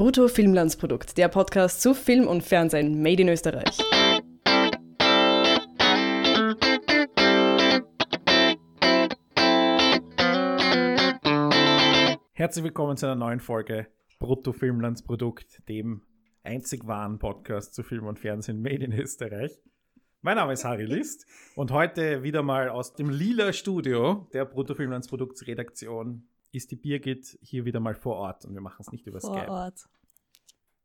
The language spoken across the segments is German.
Brutto Filmlandsprodukt, der Podcast zu Film und Fernsehen made in Österreich. Herzlich willkommen zu einer neuen Folge Brutto Filmlandsprodukt, dem einzig wahren Podcast zu Film und Fernsehen made in Österreich. Mein Name ist Harry List und heute wieder mal aus dem lila Studio der Brutto Filmlandsproduktsredaktion ist die Birgit hier wieder mal vor Ort und wir machen es nicht über vor Skype. Ort.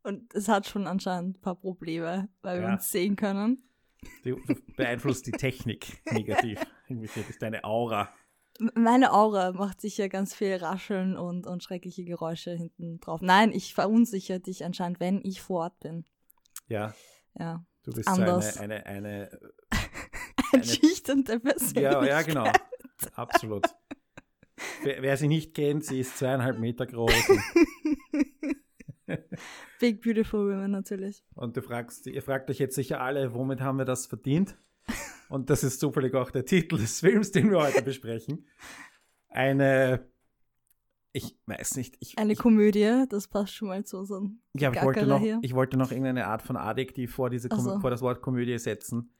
Und es hat schon anscheinend ein paar Probleme, weil wir Ja. uns sehen können. Du beeinflusst die Technik negativ. Das ist deine Aura. Meine Aura macht sicher ganz viel Rascheln und, und schreckliche Geräusche hinten drauf. Nein, ich verunsichere dich anscheinend, wenn ich vor Ort bin. Ja, Ja. du bist Anders. so eine, eine, eine Einschüchternde Persönlichkeit. Ja, ja, genau. Absolut. Wer, wer sie nicht kennt, sie ist zweieinhalb Meter groß Big Beautiful Women natürlich. und du fragst, ihr fragt euch jetzt sicher alle, womit haben wir das verdient? Und das ist zufällig auch der Titel des Films, den wir heute besprechen. Eine, ich weiß nicht, ich, Eine ich, Komödie, das passt schon mal zu unserem ja, ich, wollte noch, hier. ich wollte noch irgendeine Art von Adjektiv vor, diese, so. vor das Wort Komödie setzen.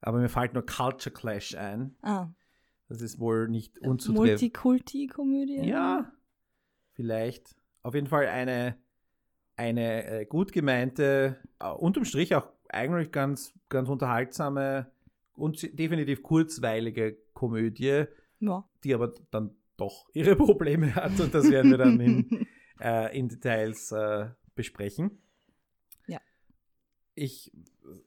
Aber mir fällt nur Culture Clash ein. Ah, Das ist wohl nicht unzutreffend. Multikulti-Komödie. Ja, vielleicht. Auf jeden Fall eine, eine äh, gut gemeinte, äh, unterm Strich auch eigentlich ganz, ganz unterhaltsame und definitiv kurzweilige Komödie, Ja. die aber dann doch ihre Probleme hat und das werden wir dann in, äh, in Details äh, besprechen. Ja. Ich,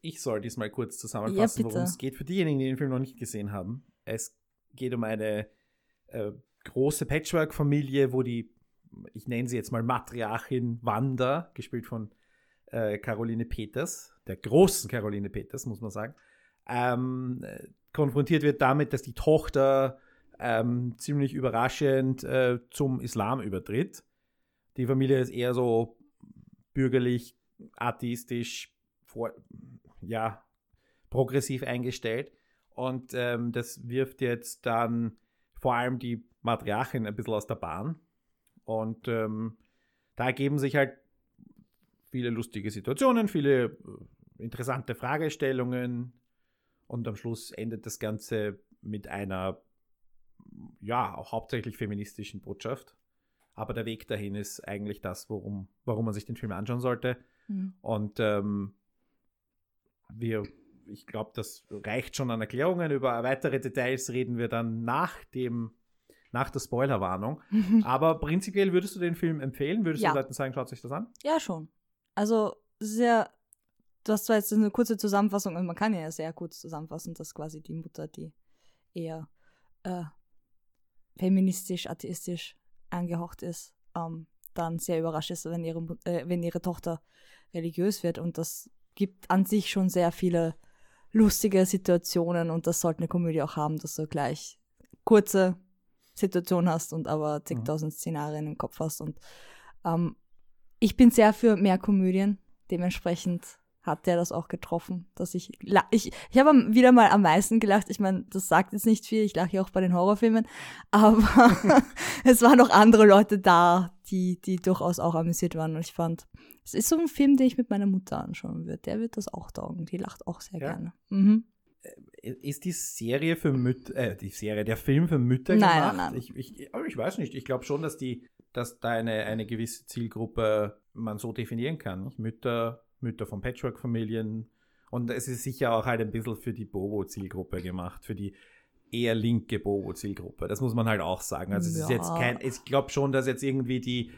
ich soll diesmal kurz Ja, zusammenfassen, bitte. worum es geht. Für diejenigen, die den Film noch nicht gesehen haben. Es geht um eine äh, große Patchwork-Familie, wo die, ich nenne sie jetzt mal Matriarchin Wanda, gespielt von äh, Caroline Peters, der großen Caroline Peters, muss man sagen, ähm, äh, konfrontiert wird damit, dass die Tochter ähm, ziemlich überraschend äh, zum Islam übertritt. Die Familie ist eher so bürgerlich, atheistisch, vor, ja, progressiv eingestellt. Und ähm, das wirft jetzt dann vor allem die Matriarchin ein bisschen aus der Bahn. Und ähm, da ergeben sich halt viele lustige Situationen, viele äh, interessante Fragestellungen. Und am Schluss endet das Ganze mit einer, ja, auch hauptsächlich feministischen Botschaft. Aber der Weg dahin ist eigentlich das, worum, warum man sich den Film anschauen sollte. Mhm. Und ähm, wir, ich glaube, das reicht schon an Erklärungen. Über weitere Details reden wir dann nach dem, nach der Spoilerwarnung. Aber prinzipiell würdest du den Film empfehlen? Würdest Ja. du Leuten sagen, schaut sich das an? Ja, schon. Also sehr, du hast zwar jetzt eine kurze Zusammenfassung, und man kann ja sehr kurz zusammenfassen, dass quasi die Mutter, die eher äh, feministisch, atheistisch angehaucht ist, ähm, dann sehr überrascht ist, wenn ihre, äh, wenn ihre Tochter religiös wird. Und das gibt an sich schon sehr viele lustige Situationen und das sollte eine Komödie auch haben, dass du gleich kurze Situation hast und aber zigtausend Szenarien im Kopf hast. Und ähm, ich bin sehr für mehr Komödien. Dementsprechend hat der das auch getroffen, dass ich ich ich habe wieder mal am meisten gelacht. Ich meine, das sagt jetzt nicht viel. Ich lache ja auch bei den Horrorfilmen, aber es waren noch andere Leute da, die die durchaus auch amüsiert waren. Und ich fand, es ist so ein Film, den ich mit meiner Mutter anschauen würde. Der wird das auch taugen. Die lacht auch sehr Ja? gerne. Mhm. Ist die Serie für Mütter, äh, die Serie, der Film für Mütter Nein, gemacht? nein, nein. Ich, ich, aber ich weiß nicht. Ich glaube schon, dass die, dass da eine, eine gewisse Zielgruppe man so definieren kann. Mütter, Mütter von Patchwork-Familien. Und es ist sicher auch halt ein bisschen für die Bobo-Zielgruppe gemacht, für die eher linke Bobo-Zielgruppe. Das muss man halt auch sagen. Also es ist Ja. jetzt kein, ich glaube schon, dass jetzt irgendwie die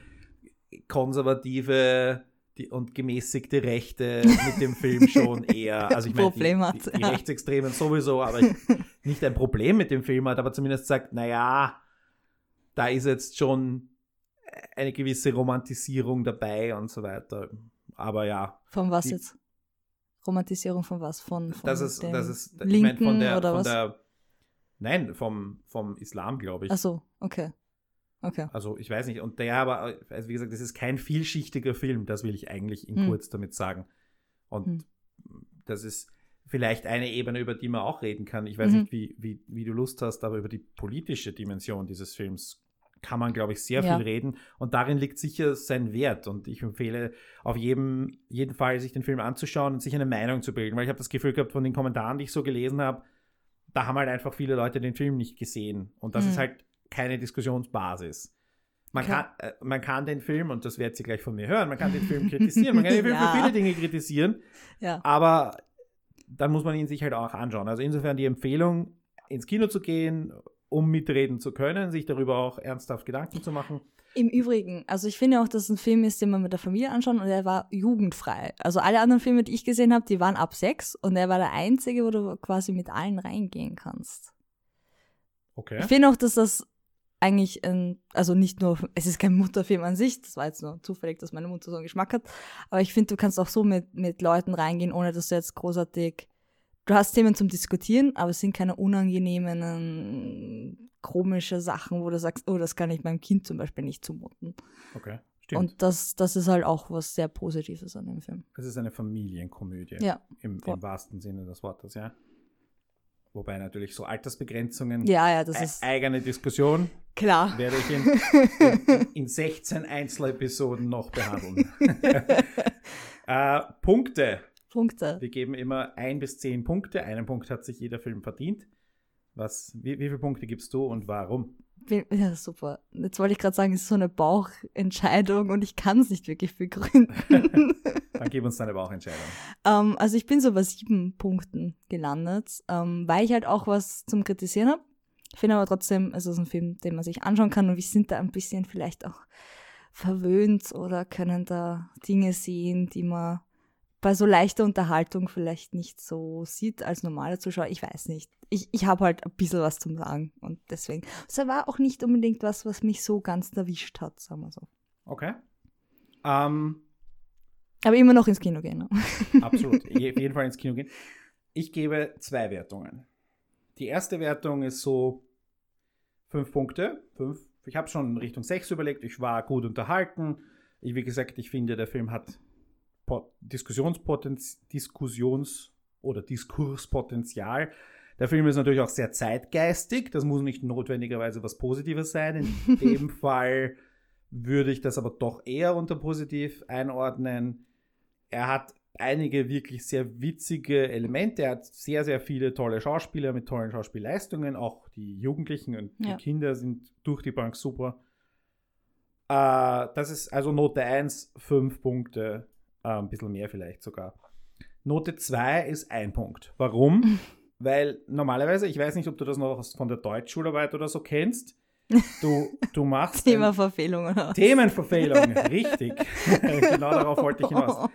konservative die, und gemäßigte Rechte mit dem Film schon eher, also ich meine, die, Problem hat, die, die. Rechtsextremen sowieso, aber ich, nicht ein Problem mit dem Film hat, aber zumindest sagt, naja, da ist jetzt schon eine gewisse Romantisierung dabei und so weiter. Aber ja, Von was jetzt? Romantisierung von was? Von, von das ist, dem das ist, ich Linken meine, von der, oder von was? der, nein, vom, vom Islam, glaube ich. Ach so, okay. Okay. Also ich weiß nicht. Und der aber, also wie gesagt, das ist kein vielschichtiger Film, das will ich eigentlich in Hm. kurz damit sagen. Und Hm. das ist vielleicht eine Ebene, über die man auch reden kann. Ich weiß Mhm. nicht, wie, wie, wie du Lust hast, aber über die politische Dimension dieses Films kann man, glaube ich, sehr Ja. viel reden. Und darin liegt sicher sein Wert. Und ich empfehle auf jedem, jeden Fall, sich den Film anzuschauen und sich eine Meinung zu bilden. Weil ich habe das Gefühl gehabt, von den Kommentaren, die ich so gelesen habe, da haben halt einfach viele Leute den Film nicht gesehen. Und das Mhm. ist halt keine Diskussionsbasis. Man kann, äh, man kann den Film, und das werdet ihr gleich von mir hören, man kann den Film kritisieren, man kann den Film Ja. für viele Dinge kritisieren, Ja. aber dann muss man ihn sich halt auch anschauen. Also insofern die Empfehlung, ins Kino zu gehen, um mitreden zu können, sich darüber auch ernsthaft Gedanken zu machen. Im Übrigen, also ich finde auch, dass es ein Film ist, den man mit der Familie anschauen und er war jugendfrei. Also alle anderen Filme, die ich gesehen habe, die waren ab sechs und er war der einzige, wo du quasi mit allen reingehen kannst. Okay. Ich finde auch, dass das eigentlich ein, also nicht nur, es ist kein Mutterfilm an sich, das war jetzt nur zufällig, dass meine Mutter so einen Geschmack hat, aber ich finde, du kannst auch so mit, mit Leuten reingehen, ohne dass du jetzt großartig, du hast Themen zum Diskutieren, aber es sind keine unangenehmen, komische Sachen, wo du sagst, oh, das kann ich meinem Kind zum Beispiel nicht zumuten. Okay. Stimmt. Und das, das ist halt auch was sehr Positives an dem Film. es ist eine Familienkomödie. Ja. Im. Im wahrsten Sinne des Wortes, ja. Wobei natürlich so Altersbegrenzungen, Ja, ja, das e- ist eigene Diskussion, klar. werde ich in, in, in 16 Einzelepisoden noch behandeln. äh, Punkte. Punkte. Wir geben immer ein bis zehn Punkte. Einen Punkt hat sich jeder Film verdient. Was, wie, wie viele Punkte gibst du und warum? Ja, super. Jetzt wollte ich gerade sagen, es ist so eine Bauchentscheidung und ich kann es nicht wirklich begründen. Dann gib uns deine Bauchentscheidung. ähm, also ich bin so bei sieben Punkten gelandet, ähm, weil ich halt auch was zum Kritisieren habe. Ich finde aber trotzdem, es ist ein Film, den man sich anschauen kann und wir sind da ein bisschen vielleicht auch verwöhnt oder können da Dinge sehen, die man bei so leichter Unterhaltung vielleicht nicht so sieht als normale Zuschauer. Ich weiß nicht. Ich, ich habe halt ein bisschen was zum Sagen und deswegen. Es war auch nicht unbedingt was, was mich so ganz erwischt hat, sagen wir so. Okay. Ähm, Aber immer noch ins Kino gehen. Ne? absolut. Auf jeden Fall ins Kino gehen. Ich gebe zwei Wertungen. Die erste Wertung ist so fünf Punkte. Fünf. Ich habe schon in Richtung sechs überlegt. Ich war gut unterhalten. Ich, wie gesagt, ich finde, der Film hat Diskussionspotenz, Diskussions- oder Diskurspotenzial. Der Film ist natürlich auch sehr zeitgeistig. Das muss nicht notwendigerweise was Positives sein. In dem Fall würde ich das aber doch eher unter positiv einordnen. Er hat einige wirklich sehr witzige Elemente. Er hat sehr, sehr viele tolle Schauspieler mit tollen Schauspielleistungen. Auch die Jugendlichen und Ja. die Kinder sind durch die Bank super. Äh, das ist also Note 1, 5 Punkte, äh, ein bisschen mehr vielleicht sogar. Note 2 ist ein Punkt. Warum? Weil normalerweise, ich weiß nicht, ob du das noch aus- von der Deutschschularbeit oder so kennst, du, du machst ein- Thema Verfehlung, oder? Themenverfehlung, richtig. genau darauf wollte ich hinaus.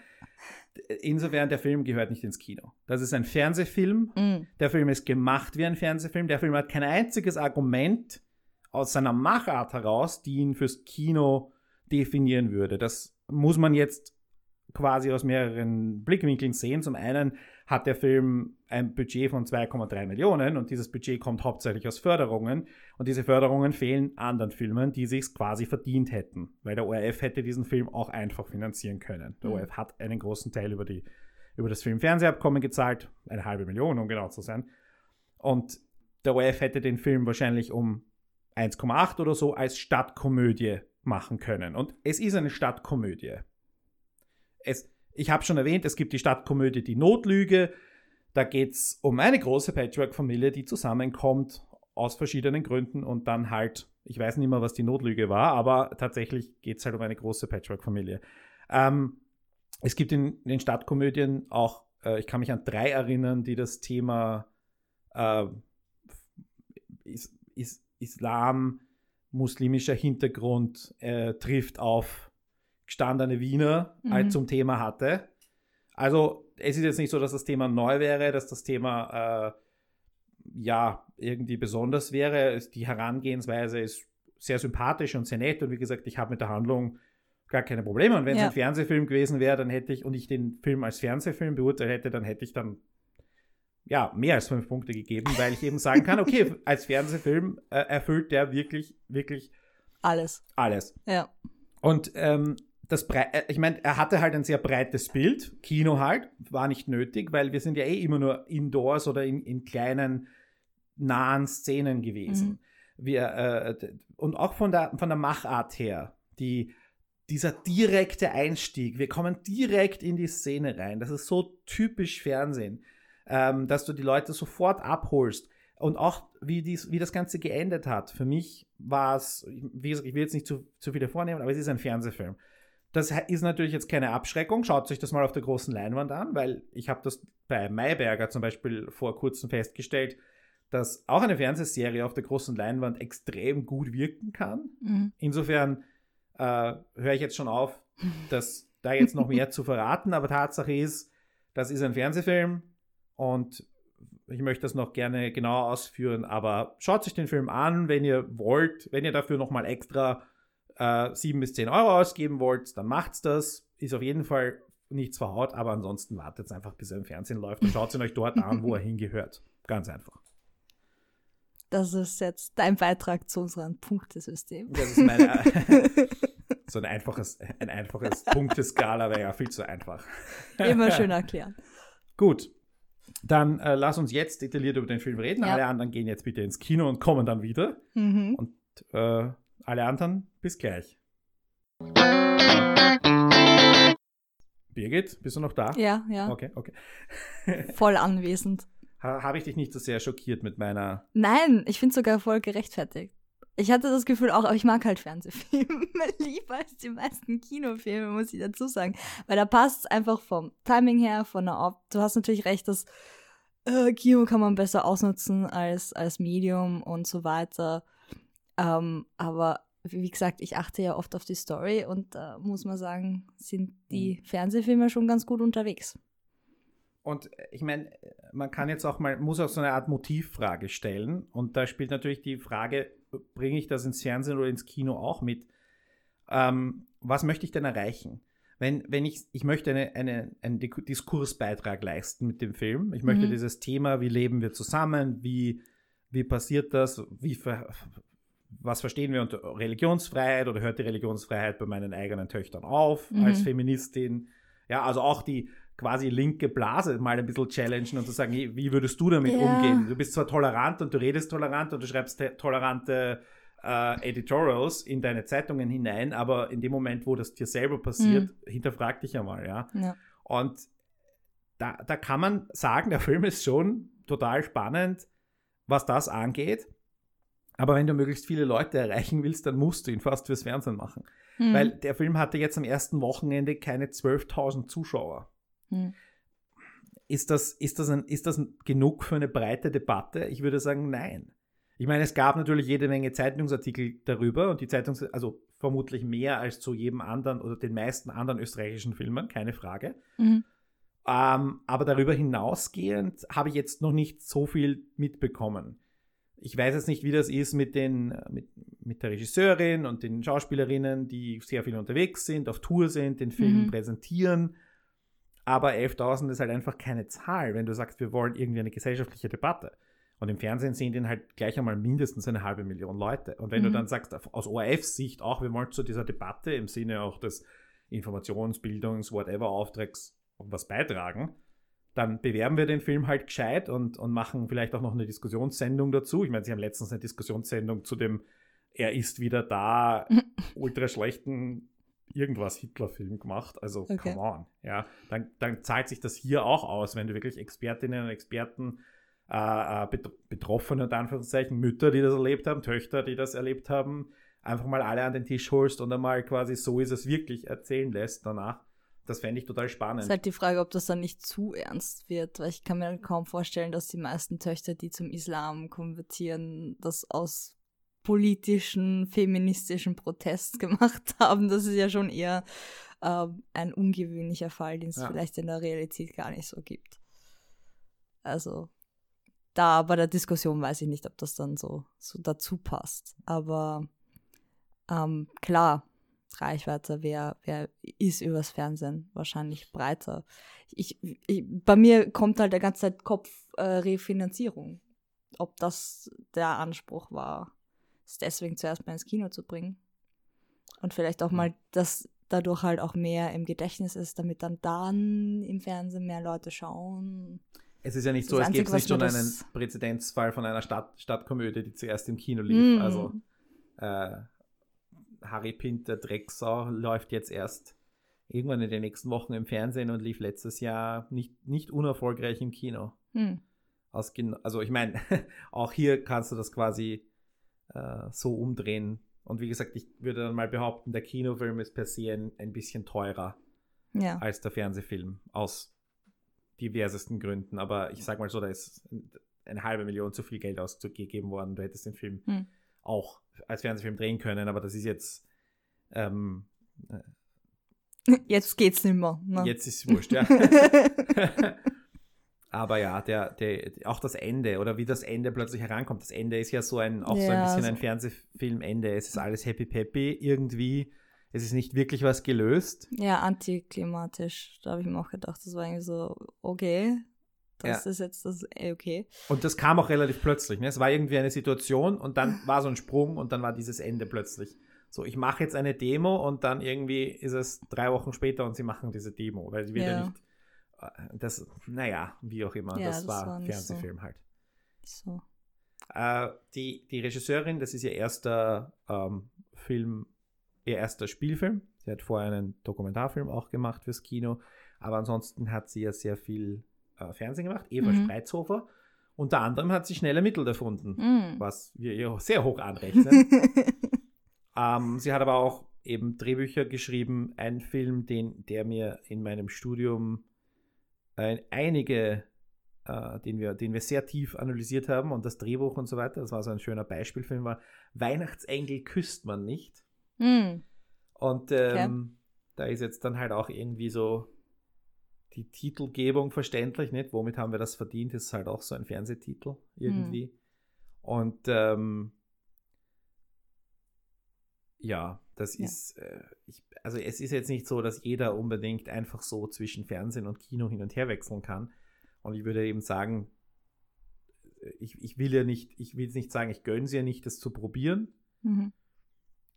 Insofern, der Film gehört nicht ins Kino. Das ist ein Fernsehfilm. Mm, Der Film ist gemacht wie ein Fernsehfilm. Der Film hat kein einziges Argument aus seiner Machart heraus, die ihn fürs Kino definieren würde. Das muss man jetzt quasi aus mehreren Blickwinkeln sehen. Zum einen hat der Film ein Budget von 2,3 Millionen und dieses Budget kommt hauptsächlich aus Förderungen und diese Förderungen fehlen anderen Filmen, die sich quasi verdient hätten, weil der ORF hätte diesen Film auch einfach finanzieren können. Der Mhm. ORF hat einen großen Teil über, die, über das Film-Fernsehabkommen gezahlt, eine halbe Million, um genau zu sein. Und der ORF hätte den Film wahrscheinlich um 1,8 oder so als Stadtkomödie machen können. Und es ist eine Stadtkomödie. Es, ich habe schon erwähnt, es gibt die Stadtkomödie Die Notlüge. Da geht es um eine große Patchwork-Familie, die zusammenkommt aus verschiedenen Gründen und dann halt, ich weiß nicht mehr, was die Notlüge war, aber tatsächlich geht es halt um eine große Patchwork-Familie. Ähm, es gibt in den Stadtkomödien auch, äh, ich kann mich an drei erinnern, die das Thema äh, is, is, Islam, muslimischer Hintergrund äh, trifft auf gestandene Wiener Mhm. halt zum Thema hatte. Also es ist jetzt nicht so, dass das Thema neu wäre, dass das Thema äh, ja irgendwie besonders wäre. Die Herangehensweise ist sehr sympathisch und sehr nett und wie gesagt, ich habe mit der Handlung gar keine Probleme. Und wenn es Ja. ein Fernsehfilm gewesen wäre, dann hätte ich und ich den Film als Fernsehfilm beurteilt hätte, dann hätte ich dann ja, mehr als fünf Punkte gegeben, weil ich eben sagen kann, okay, als Fernsehfilm äh, erfüllt der wirklich, wirklich Alles. alles. Ja. Und ähm, das Brei äh, ich meine, er hatte halt ein sehr breites Bild, Kino halt, war nicht nötig, weil wir sind ja eh immer nur indoors oder in, in kleinen, nahen Szenen gewesen. wir, äh, und auch von der, von der Machart her, die, dieser direkte Einstieg, wir kommen direkt in die Szene rein. Das ist so typisch Fernsehen, ähm, dass du die Leute sofort abholst. Und auch wie, dies, wie das Ganze geendet hat. Für mich war es, ich will jetzt nicht zu, zu viele vornehmen, aber es ist ein Fernsehfilm. Das ist natürlich jetzt keine Abschreckung. Schaut euch das mal auf der großen Leinwand an, weil ich habe das bei Mayberger zum Beispiel vor kurzem festgestellt, dass auch eine Fernsehserie auf der großen Leinwand extrem gut wirken kann. Mhm. Insofern äh, höre ich jetzt schon auf, das da jetzt noch mehr zu verraten, aber Tatsache ist, das ist ein Fernsehfilm und ich möchte das noch gerne genauer ausführen, aber schaut sich den Film an, wenn ihr wollt, wenn ihr dafür nochmal extra äh, 7 bis 10 Euro ausgeben wollt, dann macht's das. Ist auf jeden Fall nichts verhaut, aber ansonsten wartet einfach, bis er im Fernsehen läuft und schaut ihn euch dort an, wo er hingehört. Ganz einfach. Das ist jetzt dein Beitrag zu unserem Punktesystem. Das ist meine, so ein einfaches, ein einfaches Punkteskala wäre ja viel zu einfach. Immer schön erklären. Gut. Dann äh, lass uns jetzt detailliert über den Film reden. Ja. Alle anderen gehen jetzt bitte ins Kino und kommen dann wieder. Mhm. Und äh, alle anderen bis gleich. Birgit, bist du noch da? Ja, ja, Okay, okay. voll anwesend. Ha, Habe ich dich nicht so sehr schockiert mit meiner. Nein, ich finde sogar voll gerechtfertigt. Ich hatte das Gefühl auch, aber ich mag halt Fernsehfilme lieber als die meisten Kinofilme, muss ich dazu sagen. Weil da passt es einfach vom Timing her, von der Op Du hast natürlich recht, dass äh, Kino kann man besser ausnutzen als, als Medium und so weiter. Ähm, aber wie gesagt, ich achte ja oft auf die Story und da muss man sagen, sind die Fernsehfilme schon ganz gut unterwegs. Und äh, ich meine, man kann jetzt auch mal, muss auch so eine Art Motivfrage stellen. Und da spielt natürlich die Frage, bringe ich das ins Fernsehen oder ins Kino auch mit? Ähm, was möchte ich denn erreichen? Wenn, wenn ich, ich möchte eine, eine, einen Diskursbeitrag leisten mit dem Film. Ich möchte Mhm. dieses Thema, wie leben wir zusammen, wie, wie passiert das, wie ver, was verstehen wir unter Religionsfreiheit oder hört die Religionsfreiheit bei meinen eigenen Töchtern auf Mhm. als Feministin? Ja, also auch die quasi linke Blase mal ein bisschen challengen und zu sagen, hey, wie würdest du damit Ja. umgehen? Du bist zwar tolerant und du redest tolerant und du schreibst te- tolerante äh, Editorials in deine Zeitungen hinein, aber in dem Moment, wo das dir selber passiert, hinterfrag dich einmal, ja. Ja. Und da, da kann man sagen, der Film ist schon total spannend, was das angeht. Aber wenn du möglichst viele Leute erreichen willst, dann musst du ihn fast fürs Fernsehen machen. Hm. Weil der Film hatte jetzt am ersten Wochenende keine 12.000 Zuschauer. Hm. Ist das, ist, das ein, ist das genug für eine breite Debatte? Ich würde sagen, nein. Ich meine, es gab natürlich jede Menge Zeitungsartikel darüber und die Zeitungs, also vermutlich mehr als zu jedem anderen oder den meisten anderen österreichischen Filmen, keine Frage. Mhm. Ähm, aber darüber hinausgehend habe ich jetzt noch nicht so viel mitbekommen. Ich weiß jetzt nicht, wie das ist mit, den, mit, mit der Regisseurin und den Schauspielerinnen, die sehr viel unterwegs sind, auf Tour sind, den Film Mhm. präsentieren. Aber 11.000 ist halt einfach keine Zahl, wenn du sagst, wir wollen irgendwie eine gesellschaftliche Debatte. Und im Fernsehen sehen den halt gleich einmal mindestens eine halbe Million Leute. Und wenn du Mhm. dann sagst, aus ORF-Sicht auch, wir wollen zu dieser Debatte im Sinne auch des Informations-, Bildungs-, whatever Auftrags was beitragen, dann bewerben wir den Film halt gescheit und, und machen vielleicht auch noch eine Diskussionssendung dazu. Ich meine, sie haben letztens eine Diskussionssendung zu dem Er ist wieder da, ultra schlechten irgendwas Hitler-Film gemacht. Also, Okay. come on. Ja, dann, dann zahlt sich das hier auch aus, wenn du wirklich Expertinnen und Experten, äh, äh, Bet Betroffene und Anführungszeichen, Mütter, die das erlebt haben, Töchter, die das erlebt haben, einfach mal alle an den Tisch holst und einmal quasi so ist es wirklich erzählen lässt danach. Das fände ich total spannend. Ist halt die Frage, ob das dann nicht zu ernst wird, weil ich kann mir kaum vorstellen, dass die meisten Töchter, die zum Islam konvertieren, das aus politischen, feministischen Protest gemacht haben. Das ist ja schon eher ähm, ein ungewöhnlicher Fall, den es Ja. vielleicht in der Realität gar nicht so gibt. Also da bei der Diskussion weiß ich nicht, ob das dann so, so dazu passt. Aber ähm, klar, Reichweite wer, wer ist übers Fernsehen wahrscheinlich breiter. Ich, ich, bei mir kommt halt der ganze Zeit Kopfrefinanzierung. Ob das der Anspruch war, es deswegen zuerst mal ins Kino zu bringen. Und vielleicht auch mal, dass dadurch halt auch mehr im Gedächtnis ist, damit dann dann im Fernsehen mehr Leute schauen. Es ist ja nicht Das so, es gibt nicht schon einen Präzedenzfall von einer Stadt, Stadtkomödie, die zuerst im Kino lief. Mm. Also äh, Harry Pinter Drecksau läuft jetzt erst irgendwann in den nächsten Wochen im Fernsehen und lief letztes Jahr nicht, nicht unerfolgreich im Kino. Hm. Also ich meine, auch hier kannst du das quasi äh, so umdrehen. Und wie gesagt, ich würde dann mal behaupten, der Kinofilm ist per se ein, ein bisschen teurer Ja. als der Fernsehfilm aus diversesten Gründen. Aber ich sag mal so, da ist eine halbe Million zu viel Geld ausgegeben worden. Du hättest den Film Hm. Auch als Fernsehfilm drehen können, aber das ist jetzt ähm, Jetzt geht's nicht mehr. Ne? jetzt ist es wurscht, ja. aber ja, der, der, auch das Ende oder wie das Ende plötzlich herankommt. Das Ende ist ja so ein, auch so ein Ja, bisschen so- ein Fernsehfilmende. Es ist alles happy peppy irgendwie. Es ist nicht wirklich was gelöst. Ja, antiklimatisch. Da habe ich mir auch gedacht, das war irgendwie so, okay, das Ja. ist jetzt das, okay. Und das kam auch relativ plötzlich. Ne? Es war irgendwie eine Situation und dann war so ein Sprung und dann war dieses Ende plötzlich. So, ich mache jetzt eine Demo und dann irgendwie ist es drei Wochen später und sie machen diese Demo, weil sie wieder Ja. nicht. äh, Das, naja, wie auch immer. Ja, das, das war war nicht so. Fernsehfilm halt. So. Äh, die, die Regisseurin, das ist ihr erster ähm, Film, ihr erster Spielfilm. Sie hat vorher einen Dokumentarfilm auch gemacht fürs Kino, aber ansonsten hat sie ja sehr viel äh, Fernsehen gemacht. Eva Mhm. Spreizhofer. Unter anderem hat sie schnelle Mittel erfunden, Mm. was wir ihr sehr hoch anrechnen. ähm, sie hat aber auch eben Drehbücher geschrieben, ein Film, den, der mir in meinem Studium äh, einige, äh, den, wir, den wir sehr tief analysiert haben und das Drehbuch und so weiter, das war so ein schöner Beispielfilm, war Weihnachtsengel küsst man nicht. Mm. Und ähm, da ist jetzt dann halt auch irgendwie so die Titelgebung verständlich, nicht? Womit haben wir das verdient? Das ist halt auch so ein Fernsehtitel irgendwie. Und ähm, ja, das Ja. ist, äh, ich, also es ist jetzt nicht so, dass jeder unbedingt einfach so zwischen Fernsehen und Kino hin und her wechseln kann. Und ich würde eben sagen, äh, ich, ich will ja nicht, ich will jetzt nicht sagen, ich gönne sie ja nicht, das zu probieren. Mhm.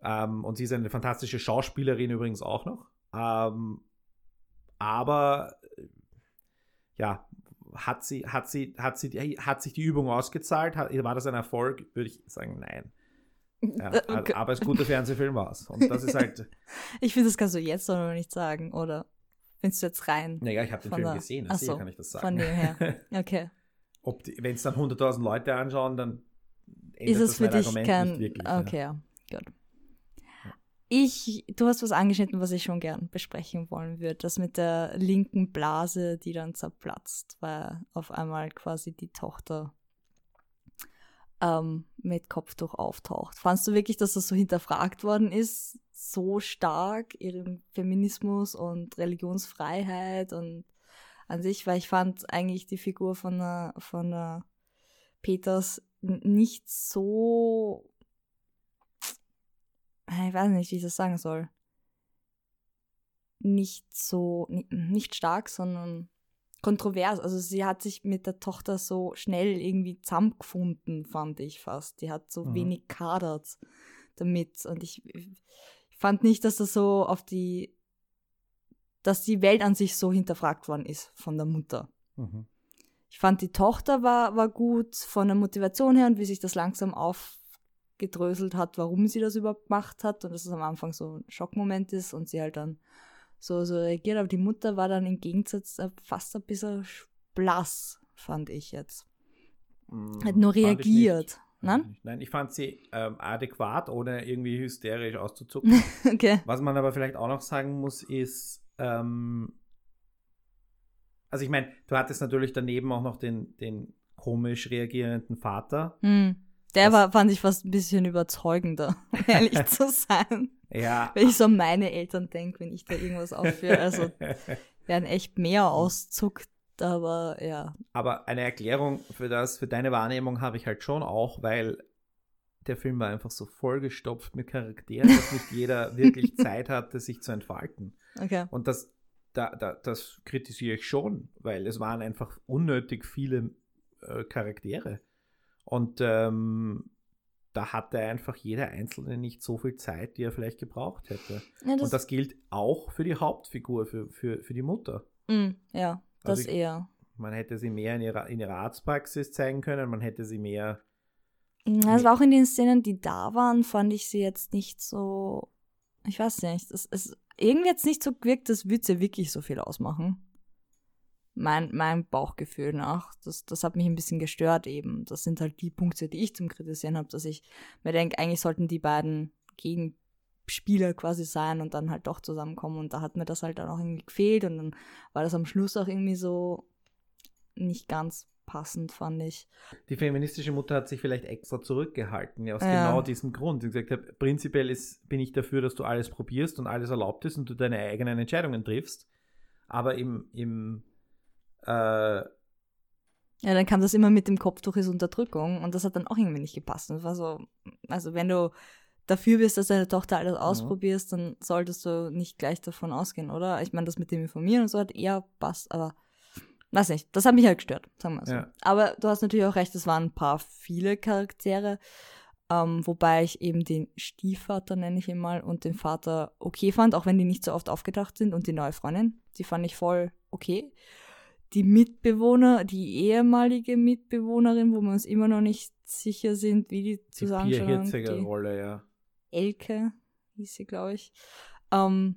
Ähm, und sie ist eine fantastische Schauspielerin übrigens auch noch. Ähm, aber ja, hat sie, hat sie, hat sie, hat sich die Übung ausgezahlt? Hat, war das ein Erfolg? Würde ich sagen, nein. Ja, okay. Aber es guter Fernsehfilm war es. Und das ist halt, Ich finde, das kannst du jetzt noch nicht sagen, oder findest du jetzt rein? naja, ich habe den Film der- gesehen, deswegen so, kann ich das sagen. Von dem her. Okay. Wenn es dann 100.000 Leute anschauen, dann ändert ist es das für mein dich Argument kein. nicht wirklich. okay, ja. Gut. Ich, du hast was angeschnitten, was ich schon gern besprechen wollen würde. Das mit der linken Blase, die dann zerplatzt, weil auf einmal quasi die Tochter ähm, mit Kopftuch auftaucht. Fandst du wirklich, dass das so hinterfragt worden ist? So stark, ihren Feminismus und Religionsfreiheit und an sich, weil ich fand eigentlich die Figur von der, von der Peters nicht so. Ich weiß nicht, wie ich das sagen soll. Nicht so, ni- nicht stark, sondern kontrovers. Also sie hat sich mit der Tochter so schnell irgendwie zusammengefunden, fand ich fast. Die hat so Mhm. wenig kadert damit. Und ich, ich fand nicht, dass das so auf die, dass die Welt an sich so hinterfragt worden ist von der Mutter. Mhm. Ich fand, die Tochter war, war gut von der Motivation her und wie sich das langsam aufgedröselt hat, warum sie das überhaupt gemacht hat und dass es am Anfang so ein Schockmoment ist und sie halt dann so, so reagiert. Aber die Mutter war dann im Gegensatz fast ein bisschen blass, fand ich jetzt. Mm, Hat nur reagiert. Nein? Nein, ich fand sie ähm, adäquat, ohne irgendwie hysterisch auszuzucken. Okay. Was man aber vielleicht auch noch sagen muss, ist, ähm, also ich meine, du hattest natürlich daneben auch noch den, den komisch reagierenden Vater. Hm. Der Das- war, fand ich fast ein bisschen überzeugender, um ehrlich zu sein. Ja. Wenn ich so an meine Eltern denke, wenn ich da irgendwas aufführe. Also werden echt mehr auszuckt, aber ja. Aber eine Erklärung für das, für deine Wahrnehmung habe ich halt schon auch, weil der Film war einfach so vollgestopft mit Charakteren, dass nicht jeder wirklich Zeit hatte, sich zu entfalten. Okay. Und das, da, da, das kritisiere ich schon, weil es waren einfach unnötig viele äh, Charaktere. Und ähm, da hatte einfach jeder Einzelne nicht so viel Zeit, die er vielleicht gebraucht hätte. Ja, das, Und das gilt auch für die Hauptfigur, für, für, für die Mutter. mm, ja, das Also ich- eher. Man hätte sie mehr in ihrer, in ihrer Arztpraxis zeigen können, man hätte sie mehr. Es war auch in den Szenen, die da waren, fand ich sie jetzt nicht so. Ich weiß nicht. Es, es irgendwie jetzt nicht so gewirkt, würde sie wirklich so viel ausmachen. Mein, mein Bauchgefühl nach. Das, das hat mich ein bisschen gestört eben. Das sind halt die Punkte, die ich zum Kritisieren habe, dass ich mir denke, eigentlich sollten die beiden Gegenspieler quasi sein und dann halt doch zusammenkommen. Und da hat mir das halt dann auch irgendwie gefehlt. Und dann war das am Schluss auch irgendwie so nicht ganz passend, fand ich. Die feministische Mutter hat sich vielleicht extra zurückgehalten, ja, aus Ja. genau diesem Grund. Sie hat gesagt, prinzipiell ist, bin ich dafür, dass du alles probierst und alles erlaubt ist und du deine eigenen Entscheidungen triffst. Aber im, im äh, Ja, dann kam das immer mit dem Kopftuch ist Unterdrückung und das hat dann auch irgendwie nicht gepasst. Und war so, also wenn du dafür bist, dass deine Tochter alles ausprobierst, dann solltest du nicht gleich davon ausgehen, oder? Ich meine, das mit dem Informieren und so hat eher passt, aber weiß nicht, das hat mich halt gestört, sagen wir so. Ja. Aber du hast natürlich auch recht, es waren ein paar viele Charaktere, ähm, wobei ich eben den Stiefvater, nenne ich ihn mal, und den Vater okay fand, auch wenn die nicht so oft aufgetaucht sind und die neue Freundin, die fand ich voll okay die Mitbewohner, die ehemalige Mitbewohnerin, wo wir uns immer noch nicht sicher sind, wie die Hirziger die Rolle, ja. Elke hieß sie, glaube ich. Ähm,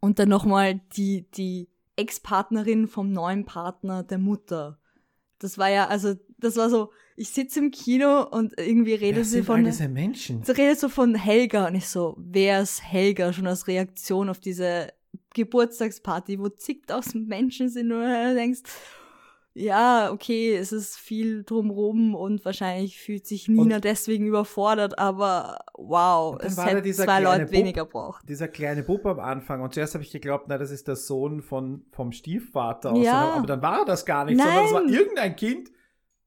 und dann nochmal die, die Ex-Partnerin vom neuen Partner der Mutter. Das war ja, also, das war so, ich sitze im Kino und irgendwie redet sie von. diese Menschen? Sie redet so von Helga und ich so, wer ist Helga? Schon als Reaktion auf diese Geburtstagsparty, wo zigtausend Menschen sind und du denkst, ja, okay, es ist viel drumrum und wahrscheinlich fühlt sich Nina Und- deswegen überfordert, aber wow, es hätte zwei Leute Bub. weniger braucht. Dieser kleine Bub am Anfang und zuerst habe ich geglaubt, na, das ist der Sohn von, vom Stiefvater. aus Ja. seiner- aber dann war er das gar nicht, sondern es war Nein. irgendein Kind.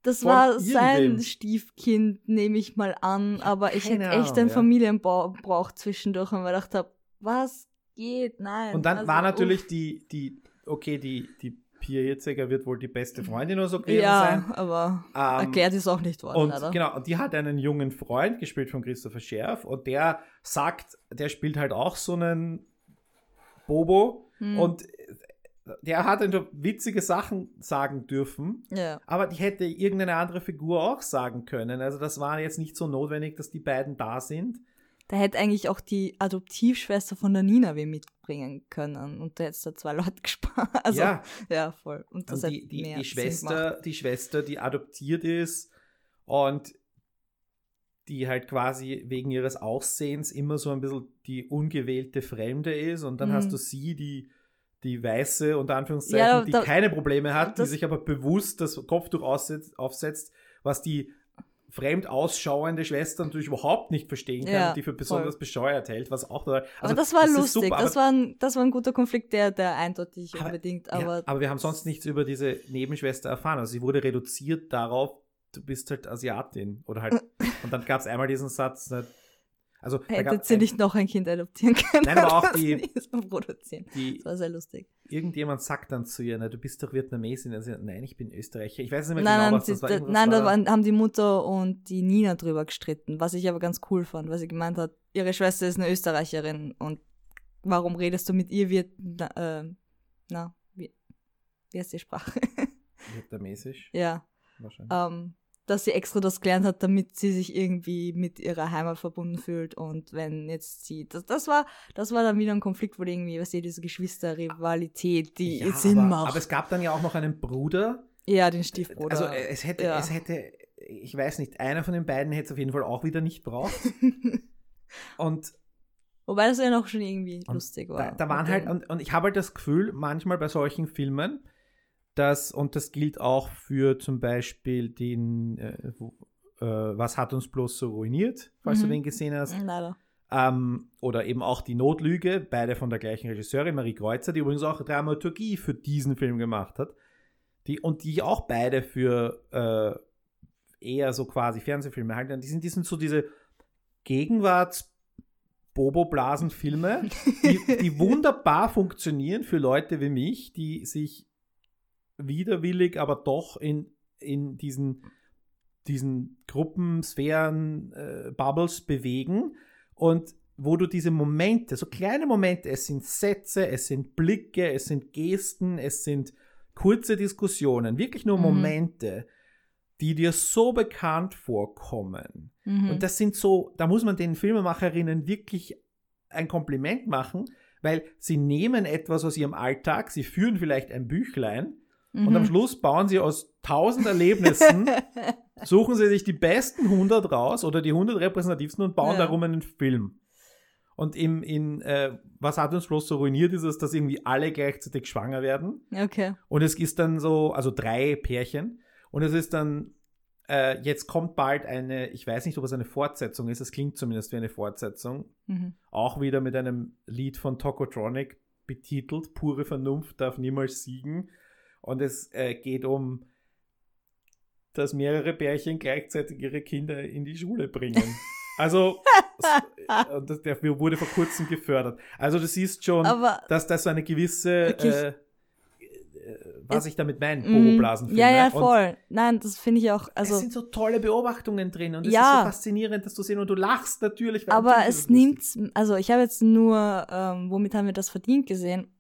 Das war sein irgendwem. Stiefkind, nehme ich mal an, aber ich keine hätte echt einen ja. Familienbauch braucht zwischendurch und mir gedacht habe, was geht? Nein. Und dann Also, war natürlich uff. die, die, okay, die, die Pia Hitziger wird wohl die beste Freundin oder so gewesen Ja, sein. aber Ähm, erklärt ist auch nicht worden, Und leider. genau, und die hat einen jungen Freund, gespielt von Christopher Scherf, und der sagt, der spielt halt auch so einen Bobo Hm. und der hat dann so witzige Sachen sagen dürfen, Ja. aber die hätte irgendeine andere Figur auch sagen können. Also das war jetzt nicht so notwendig, dass die beiden da sind. Da hätte eigentlich auch die Adoptivschwester von der Nina wen mitbringen können. Und da hättest du zwei Leute gespart. Also, ja, ja, voll. Und das und die, die, mehr die Schwester, die Schwester, die adoptiert ist und die halt quasi wegen ihres Aussehens immer so ein bisschen die ungewählte Fremde ist und dann Mhm. hast du sie, die die weiße, unter Anführungszeichen, Ja, die da- keine Probleme hat, die sich aber bewusst das Kopftuch aufsetzt, was die fremd ausschauende Schwester natürlich überhaupt nicht verstehen kann Ja, die für besonders voll. bescheuert hält, was auch also aber das war ist lustig. super, das, aber- war ein, das war ein guter Konflikt, der, der eindeutig Aber- unbedingt, Ja, aber, aber wir haben sonst nichts über diese Nebenschwester erfahren. Also sie wurde reduziert darauf, du bist halt Asiatin. Oder halt, und dann gab es einmal diesen Satz, ne, also da hätte gab sie ein, nicht noch ein Kind adoptieren können. Nein, aber auch die- produzieren. die, Das war sehr lustig. irgendjemand sagt dann zu ihr, na, du bist doch Vietnamesin. Also, nein, ich bin Österreicher. Ich weiß nicht mehr Nein, genau, nein, was sie, das war. da, Irgendwas nein da war waren, haben die Mutter und die Nina drüber gestritten, was ich aber ganz cool fand, weil sie gemeint hat, ihre Schwester ist eine Österreicherin und warum redest du mit ihr Viet, na, äh, na wie, wie heißt die Sprache? Vietnamesisch, ja, wahrscheinlich. ähm, dass sie extra das gelernt hat, damit sie sich irgendwie mit ihrer Heimat verbunden fühlt und wenn jetzt sie, das, das war, das war dann wieder ein Konflikt, wo irgendwie, was ihr, diese Geschwisterrivalität, die ja, Sinn aber, macht. aber es gab dann ja auch noch einen Bruder. ja, den Stiefbruder. Also äh, es hätte, ja. es hätte, ich weiß nicht, einer von den beiden hätte es auf jeden Fall auch wieder nicht braucht. Und Wobei das ja noch schon irgendwie lustig war. Da, da waren halt, und, und ich habe halt das Gefühl, manchmal bei solchen Filmen, dass, und das gilt auch für zum Beispiel den, äh, wo, äh, Was hat uns bloß so ruiniert, falls du Mhm. den gesehen hast, Leider. ähm, oder eben auch Die Notlüge, beide von der gleichen Regisseurin, Marie Kreuzer, die übrigens auch Dramaturgie für diesen Film gemacht hat, die, und die auch beide für äh, eher so quasi Fernsehfilme halten. Die sind, die sind so diese Gegenwarts- Bobo-Blasen-Filme, die, die wunderbar funktionieren für Leute wie mich, die sich widerwillig, aber doch in, in diesen, diesen Gruppen, Sphären, äh, Bubbles bewegen und wo du diese Momente, so kleine Momente, es sind Sätze, es sind Blicke, es sind Gesten, es sind kurze Diskussionen, wirklich nur Mhm. Momente, die dir so bekannt vorkommen. Mhm. Und das sind so, da muss man den Filmemacherinnen wirklich ein Kompliment machen, weil sie nehmen etwas aus ihrem Alltag, sie führen vielleicht ein Büchlein und Mhm. am Schluss bauen sie aus tausend Erlebnissen, suchen sie sich die besten 100 raus oder die 100 repräsentativsten und bauen Ja. darum einen Film. Und im, in, äh, was hat uns bloß so ruiniert, ist es, dass irgendwie alle gleichzeitig schwanger werden. Okay. Und es ist dann so, also drei Pärchen. Und es ist dann, äh, jetzt kommt bald eine, ich weiß nicht, ob es eine Fortsetzung ist, es klingt zumindest wie eine Fortsetzung. Mhm. Auch wieder mit einem Lied von Tokotronic betitelt, Pure Vernunft darf niemals siegen. Und es äh, geht um, dass mehrere Pärchen gleichzeitig ihre Kinder in die Schule bringen. Also, und das, der wurde vor kurzem gefördert. Also, du siehst schon, Aber dass das so eine gewisse, äh, äh, was ich damit meine, Mhm. Bohoblasenfilme. Ja, ja, Und voll. Nein, das finde ich auch, Also, es sind so tolle Beobachtungen drin und es Ja. ist so faszinierend, das zu sehen und du lachst natürlich. aber es nimmt, also ich habe jetzt nur, ähm, womit haben wir das verdient gesehen?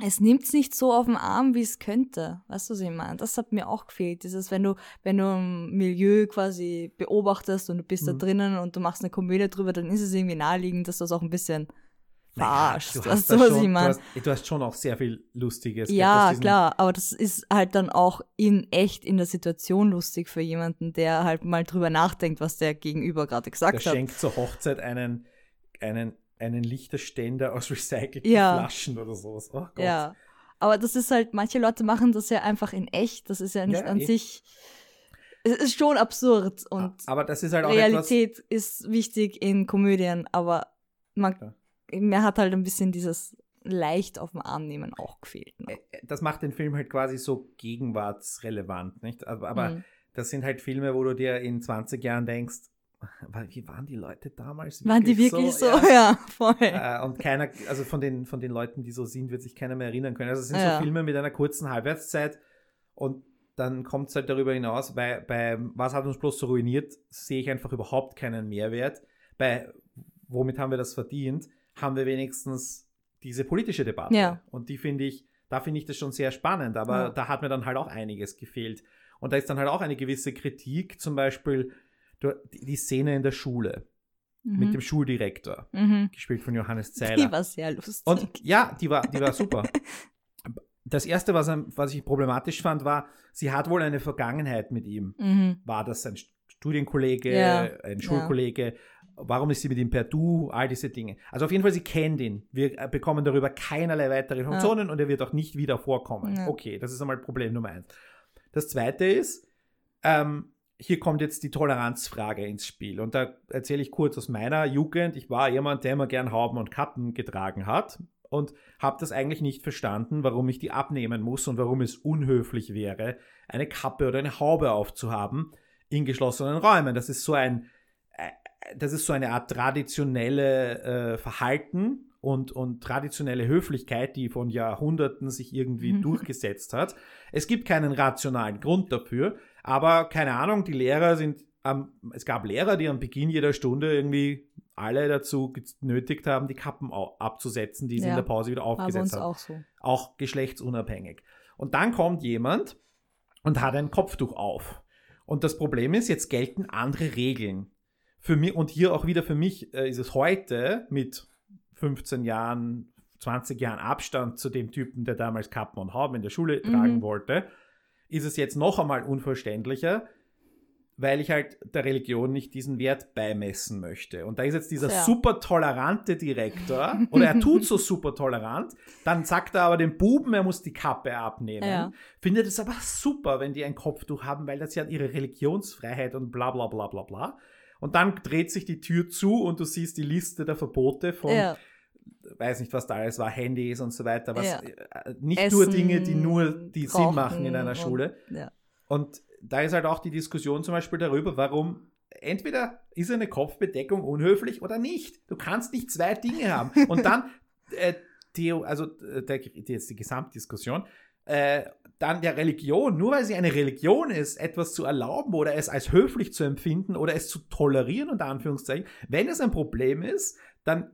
Es nimmt es nicht so auf den Arm, wie es könnte. Weißt du, was ich meine? Das hat mir auch gefehlt. Dieses, wenn du, wenn du ein Milieu quasi beobachtest und du bist da Mhm. drinnen und du machst eine Komödie drüber, dann ist es irgendwie naheliegend, dass du es auch ein bisschen Naja, verarscht. du hast weißt da du, was schon, ich Du meine? hast, du hast schon auch sehr viel Lustiges. Ja, klar, aber das ist halt dann auch in echt in der Situation lustig für jemanden, der halt mal drüber nachdenkt, was der Gegenüber gerade Der gesagt hat. schenkt zur Hochzeit einen, einen, einen Lichterständer aus recycelten Ja. Flaschen oder sowas. Oh Gott. Ja. Aber das ist halt, manche Leute machen das ja einfach in echt. Das ist ja nicht Ja, an eh. sich. Es ist schon absurd und Aber das ist halt auch etwas, Realität ist wichtig in Komödien, aber man, mir hat halt ein bisschen dieses leicht auf den Arm nehmen auch gefehlt. Ne? das macht den Film halt quasi so gegenwartsrelevant, nicht? Aber, aber Mhm. das sind halt Filme, wo du dir in 20 Jahren denkst, "Wa- wie waren die Leute damals? Waren die wirklich so? Ja. Ja, voll. Äh, und keiner, also von den, von den Leuten, die so sind, wird sich keiner mehr erinnern können. Also es sind Ja. so Filme mit einer kurzen Halbwertszeit und dann kommt es halt darüber hinaus, bei, bei Was hat uns bloß so ruiniert, sehe ich einfach überhaupt keinen Mehrwert. Bei Womit haben wir das verdient, haben wir wenigstens diese politische Debatte. Ja. Und die finde ich, da finde ich das schon sehr spannend, aber Ja. da hat mir dann halt auch einiges gefehlt. Und da ist dann halt auch eine gewisse Kritik, zum Beispiel du- die die Szene in der Schule mit Mhm. dem Schuldirektor, Mhm. gespielt von Johannes Zeiler. Die war sehr lustig. Und ja, die war, die war super. Das erste, was, was ich problematisch fand, war, sie hat wohl eine Vergangenheit mit ihm. mhm. War das ein Studienkollege, Ja, ein ja. Schulkollege? Warum ist sie mit ihm per Du? All diese Dinge. Also auf jeden Fall, sie kennt ihn. Wir äh, bekommen darüber keinerlei weitere Informationen und er wird auch nicht wieder vorkommen. Ja. Okay, das ist einmal Problem Nummer eins. Das zweite ist, ähm, hier kommt jetzt die Toleranzfrage ins Spiel. Und da erzähle ich kurz aus meiner Jugend. Ich war jemand, der immer gern Hauben und Kappen getragen hat und habe das eigentlich nicht verstanden, warum ich die abnehmen muss und warum es unhöflich wäre, eine Kappe oder eine Haube aufzuhaben in geschlossenen Räumen. Das ist so ein, äh, das ist so eine Art traditionelle äh, Verhalten und, und traditionelle Höflichkeit, die von Jahrhunderten sich irgendwie Mhm. durchgesetzt hat. Es gibt keinen rationalen Grund dafür, aber keine Ahnung, die Lehrer sind, am es gab Lehrer, die am Beginn jeder Stunde irgendwie alle dazu genötigt haben, die Kappen abzusetzen, die sie Ja, in der Pause wieder aufgesetzt haben. auch so. Auch geschlechtsunabhängig. Und dann kommt jemand und hat ein Kopftuch auf. Und das Problem ist, jetzt gelten andere Regeln. Für mich, und hier auch wieder für mich äh, ist es heute mit 15 Jahren, 20 Jahren Abstand zu dem Typen, der damals Kappen und Hauben in der Schule Mhm. tragen wollte, ist es jetzt noch einmal unverständlicher, weil ich halt der Religion nicht diesen Wert beimessen möchte. Und da ist jetzt dieser Ja. super tolerante Direktor, oder er tut so super tolerant, dann sagt er aber dem Buben, er muss die Kappe abnehmen. Ja. Findet es aber super, wenn die ein Kopftuch haben, weil das ja ihre Religionsfreiheit und bla bla bla bla bla. Und dann dreht sich die Tür zu und du siehst die Liste der Verbote von, Ja. Weiß nicht, was da alles war, Handys und so weiter. Was, Ja. äh, nicht Essen, nur Dinge, die nur die Sinn machen in einer und- Schule. Ja. Und da ist halt auch die Diskussion zum Beispiel darüber, warum entweder ist eine Kopfbedeckung unhöflich oder nicht. Du kannst nicht zwei Dinge haben. Und dann, äh, also äh, der, die, jetzt die Gesamtdiskussion, äh, dann der Religion, nur weil sie eine Religion ist, etwas zu erlauben oder es als höflich zu empfinden oder es zu tolerieren, unter Anführungszeichen, wenn es ein Problem ist, dann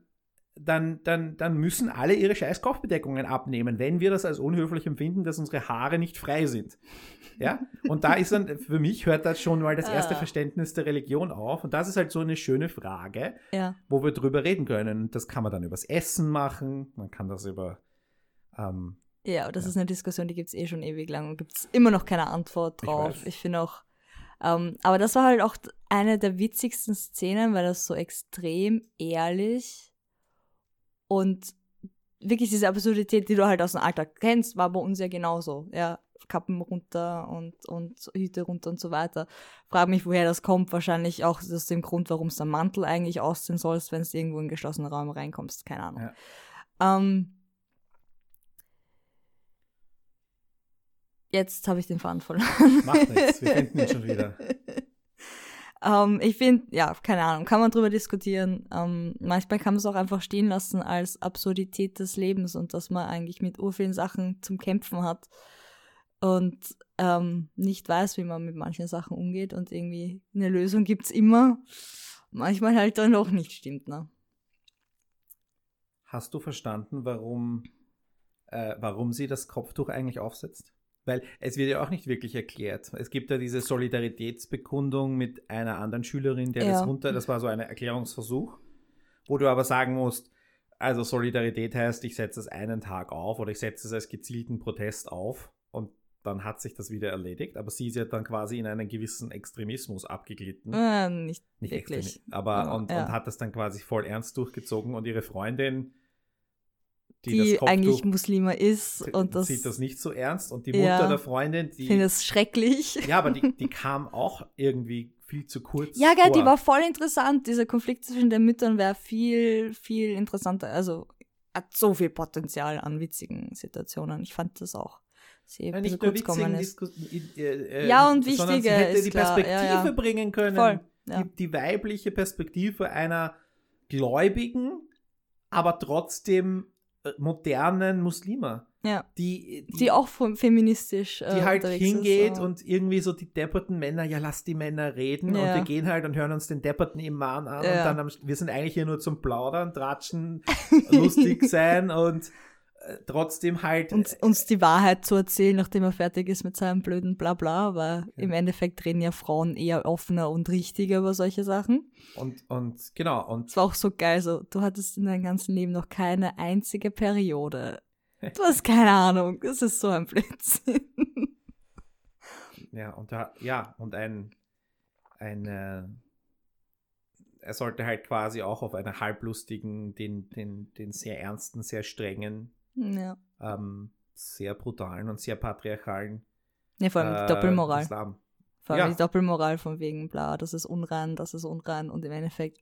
dann, dann, dann müssen alle ihre scheiß Kopfbedeckungen abnehmen, wenn wir das als unhöflich empfinden, dass unsere Haare nicht frei sind. Ja? Und da ist dann, für mich hört das schon mal das erste Ah. Verständnis der Religion auf. Und das ist halt so eine schöne Frage, Ja. wo wir drüber reden können. Das kann man dann übers Essen machen, man kann das über, ähm, Ja, das Ja. ist eine Diskussion, die gibt es eh schon ewig lang und gibt es immer noch keine Antwort Ich drauf. weiß. Ich, finde auch, ähm, aber das war halt auch eine der witzigsten Szenen, weil das so extrem ehrlich und wirklich diese Absurdität, die du halt aus dem Alltag kennst, war bei uns ja genauso. Ja, Kappen runter und, und Hüte runter und so weiter. Frag mich, woher das kommt. Wahrscheinlich auch aus dem Grund, warum es der Mantel eigentlich aussehen sollst, wenn du irgendwo in einen geschlossenen Raum reinkommst. Keine Ahnung. Ähm, jetzt habe ich den Faden verloren. macht nichts, wir finden ihn schon wieder. Ähm, ich finde, ja, keine Ahnung, kann man drüber diskutieren. Ähm, manchmal kann man es auch einfach stehen lassen als Absurdität des Lebens und dass man eigentlich mit urvielen Sachen zum Kämpfen hat und ähm, nicht weiß, wie man mit manchen Sachen umgeht und irgendwie eine Lösung gibt's immer. Manchmal halt dann auch nicht stimmt, ne? Hast du verstanden, warum, äh, warum sie das Kopftuch eigentlich aufsetzt? Weil es wird ja auch nicht wirklich erklärt. Es gibt ja diese Solidaritätsbekundung mit einer anderen Schülerin, der Ja. das runter, das war so ein Erklärungsversuch, wo du aber sagen musst, also Solidarität heißt, ich setze es einen Tag auf oder ich setze es als gezielten Protest auf und dann hat sich das wieder erledigt. Aber sie ist ja dann quasi in einen gewissen Extremismus abgeglitten. Äh, nicht, Nicht wirklich. aber Ja, und, ja. und hat das dann quasi voll ernst durchgezogen und ihre Freundin, die, Die, eigentlich Muslime ist und das, sieht das nicht so ernst und die Ja. Mutter der Freundin, ich finde die es schrecklich. ja, aber die, die kam auch irgendwie viel zu kurz. Ja, gell, die vor. war voll interessant. Dieser Konflikt zwischen den Müttern wäre viel, viel interessanter. Also hat so viel Potenzial an witzigen Situationen. Ich fand das auch. Sie ja, nicht nur witzigen ist. Diskus- äh, äh, Ja, und sondern sie hätte ist die klar, Perspektive ja, ja. bringen können. Voll, ja. Die, die weibliche Perspektive einer gläubigen, aber trotzdem modernen Muslima, Ja. die, Die auch vom- feministisch äh, die halt hingeht ist, und irgendwie so die depperten Männer, ja, lass die Männer reden Ja. und wir gehen halt und hören uns den depperten Imam an Ja. und dann, am, wir sind eigentlich hier nur zum Plaudern, Tratschen, lustig sein und äh, trotzdem halt, uns, uns die Wahrheit zu erzählen, nachdem er fertig ist mit seinem blöden Blabla, aber im Endeffekt reden ja Frauen eher offener und richtiger über solche Sachen. und, und genau, und Es war auch so geil, so, du hattest in deinem ganzen Leben noch keine einzige Periode. Du hast keine Ahnung, das ist so ein Blödsinn. ja, und da, ja, und ein, ein äh, er sollte halt quasi auch auf einer halblustigen, den, den, den sehr ernsten, sehr strengen, Ja. ähm, sehr brutalen und sehr patriarchalen Nee, vor allem äh, die Doppelmoral. Islam. Vor allem ja. die Doppelmoral von wegen, bla, das ist unrein, das ist unrein und im Endeffekt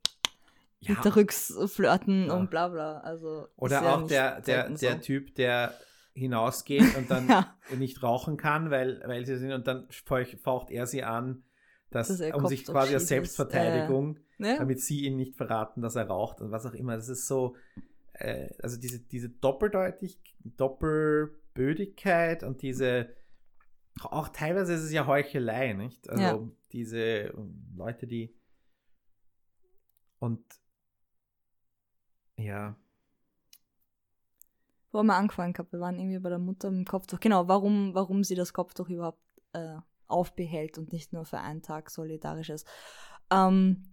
Ja. hinterrücks flirten Ja. und bla bla. Also, Oder ja auch der, der, der so. Typ, der hinausgeht und dann Ja. nicht rauchen kann, weil, weil sie sind und dann fauch- faucht er sie an, dass, Dass er um sich quasi als Selbstverteidigung, Ja. damit sie ihn nicht verraten, dass er raucht und was auch immer. Das ist so, äh, also diese, diese Doppeldeutig, Doppelbödigkeit und diese, auch teilweise ist es ja Heuchelei, nicht? Also Ja. diese ähm, Leute, die und ja, Wo haben wir angefangen gehabt? Wir waren irgendwie bei der Mutter im Kopftuch. Genau, warum, warum sie das Kopftuch überhaupt äh, aufbehält und nicht nur für einen Tag solidarisch ist. Ähm,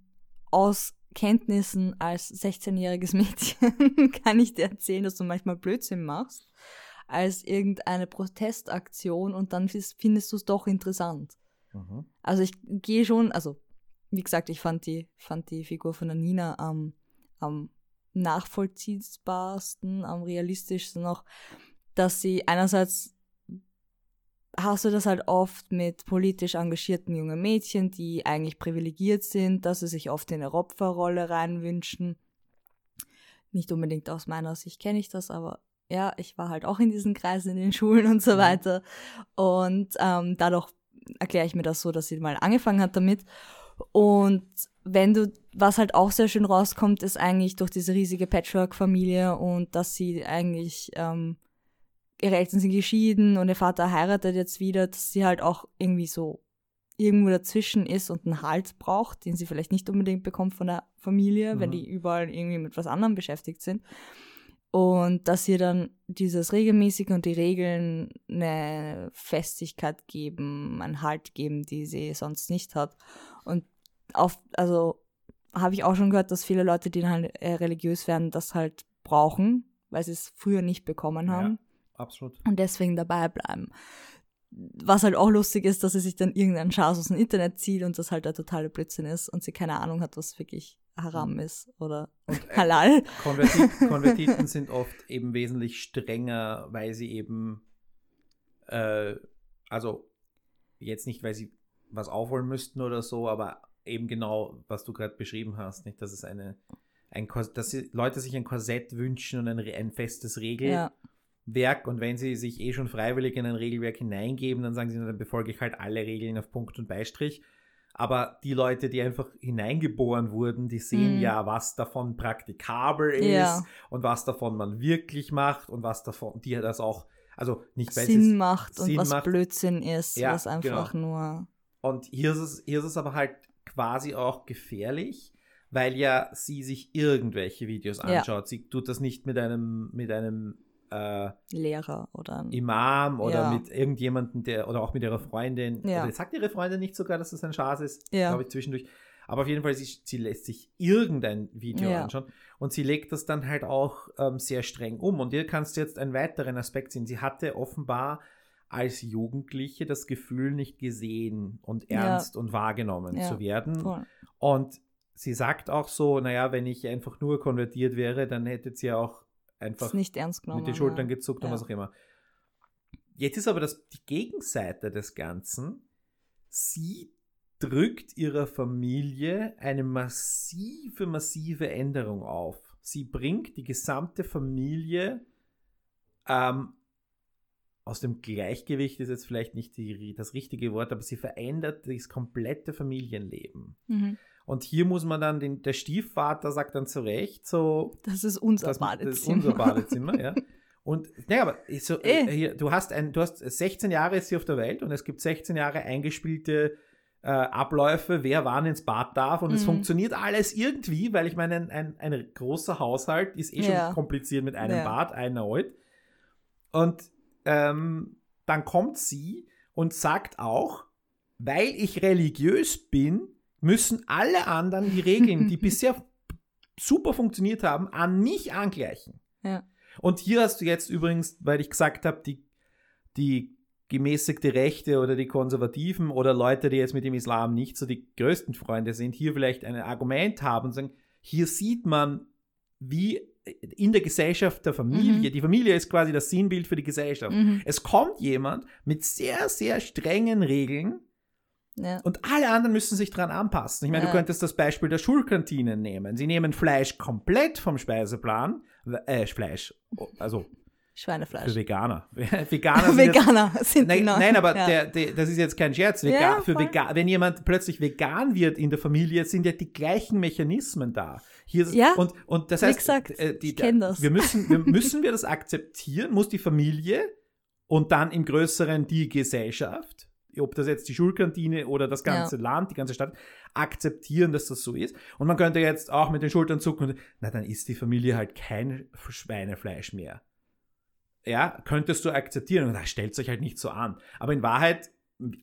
aus Kenntnissen als 16-jähriges Mädchen kann ich dir erzählen, dass du manchmal Blödsinn machst als irgendeine Protestaktion und dann findest du es doch interessant. mhm. Also ich gehe schon, also wie gesagt, ich fand die, fand die Figur von der Nina am, am nachvollziehbarsten, am realistischsten noch, dass sie einerseits hast du das halt oft mit politisch engagierten jungen Mädchen, die eigentlich privilegiert sind, dass sie sich oft in eine Opferrolle reinwünschen. Nicht unbedingt aus meiner Sicht kenne ich das, aber ja, ich war halt auch in diesen Kreisen in den Schulen und so Mhm. weiter. Und ähm, dadurch erkläre ich mir das so, dass sie mal angefangen hat damit. Und wenn du, was halt auch sehr schön rauskommt, ist eigentlich durch diese riesige Patchwork-Familie und dass sie eigentlich, ähm, ihre Eltern sind geschieden und ihr Vater heiratet jetzt wieder, dass sie halt auch irgendwie so irgendwo dazwischen ist und einen Halt braucht, den sie vielleicht nicht unbedingt bekommt von der Familie, wenn Mhm. die überall irgendwie mit was anderem beschäftigt sind. Und dass ihr dann dieses regelmäßige und die Regeln eine Festigkeit geben, einen Halt geben, die sie sonst nicht hat. Und auf, also habe ich auch schon gehört, dass viele Leute, die dann halt äh, religiös werden, das halt brauchen, weil sie es früher nicht bekommen haben Absolut. und deswegen dabei bleiben. Was halt auch lustig ist, dass sie sich dann irgendeinen Schaß aus dem Internet zieht und das halt der totale Blödsinn ist und sie keine Ahnung hat, was wirklich Haram ist oder Und äh, Halal. Konvertit Konvertiten sind oft eben wesentlich strenger, weil sie eben, äh, also jetzt nicht, weil sie was aufholen müssten oder so, aber eben genau, was du gerade beschrieben hast, nicht, dass es eine, ein Kors dass sie, Leute sich ein Korsett wünschen und ein, ein festes Regelwerk Ja, und wenn sie sich eh schon freiwillig in ein Regelwerk hineingeben, dann sagen sie, dann befolge ich halt alle Regeln auf Punkt und Beistrich. Aber die Leute, die einfach hineingeboren wurden, die sehen Mhm. ja, was davon praktikabel ist Ja. und was davon man wirklich macht und was davon, die das auch, also nicht Sinn macht und Sinn was macht. Blödsinn ist, Ja, was einfach nur. Und hier ist, es, hier ist es aber halt quasi auch gefährlich, weil ja sie sich irgendwelche Videos Ja. anschaut. Sie tut das nicht mit einem, mit einem äh, Lehrer oder Imam oder Ja. mit irgendjemandem, der, oder auch mit ihrer Freundin. Ja. Oder sagt ihre Freundin nicht sogar, dass das ein Schaß ist? Ja. Glaube ich zwischendurch. Aber auf jeden Fall, sie, sie lässt sich irgendein Video Ja. anschauen und sie legt das dann halt auch ähm, sehr streng um. Und hier kannst du jetzt einen weiteren Aspekt sehen. Sie hatte offenbar als Jugendliche das Gefühl, nicht gesehen und Ja. ernst und wahrgenommen Ja, zu werden. voll. Und sie sagt auch so, naja, wenn ich einfach nur konvertiert wäre, dann hätte sie auch einfach ist nicht ernst genommen. mit den Schultern ja. gezuckt und Ja. was auch immer. Jetzt ist aber das, die Gegenseite des Ganzen. Sie drückt ihrer Familie eine massive, massive Änderung auf. Sie bringt die gesamte Familie ähm, aus dem Gleichgewicht, ist jetzt vielleicht nicht die, das richtige Wort, aber sie verändert das komplette Familienleben. Mhm. Und hier muss man dann, den, der Stiefvater sagt dann zu Recht so, Das ist unser das, das Badezimmer. ist unser Badezimmer, ja. Und, naja, aber so, Eh. äh, hier, du, hast ein, du hast 16 Jahre ist sie auf der Welt und es gibt 16 Jahre eingespielte äh, Abläufe, wer wann ins Bad darf und es Mhm. funktioniert alles irgendwie, weil ich meine, ein, ein, ein großer Haushalt ist eh Ja. schon kompliziert mit einem Ja. Bad, einer heute. Und ähm, dann kommt sie und sagt auch, weil ich religiös bin, müssen alle anderen die Regeln, die bisher super funktioniert haben, an mich angleichen. Ja. Und hier hast du jetzt übrigens, weil ich gesagt habe, die, die gemäßigte Rechte oder die Konservativen oder Leute, die jetzt mit dem Islam nicht so die größten Freunde sind, hier vielleicht ein Argument haben und sagen, hier sieht man, wie in der Gesellschaft der Familie, Mhm. die Familie ist quasi das Sinnbild für die Gesellschaft. Mhm. Es kommt jemand mit sehr, sehr strengen Regeln Ja. und alle anderen müssen sich dran anpassen. Ich meine, Ja. du könntest das Beispiel der Schulkantinen nehmen. Sie nehmen Fleisch komplett vom Speiseplan, äh, Fleisch, also für Schweinefleisch. Veganer. Veganer sind jetzt, Veganer sind nein, noch. nein, aber ja. der, der, das ist jetzt kein Scherz. Vega, Ja, für voll. Vega, wenn jemand plötzlich vegan wird in der Familie, sind ja die gleichen Mechanismen da. Hier Ja, und, und das heißt, gesagt, äh, die, ich kenn das. Wir müssen, wir, müssen wir das akzeptieren? Muss die Familie und dann im Größeren die Gesellschaft, ob das jetzt die Schulkantine oder das ganze Land, die ganze Stadt, akzeptieren, dass das so ist. Und man könnte jetzt auch mit den Schultern zucken und, na, dann isst die Familie halt kein Schweinefleisch mehr. Ja, könntest du akzeptieren. Und da stellt euch halt nicht so an. Aber in Wahrheit,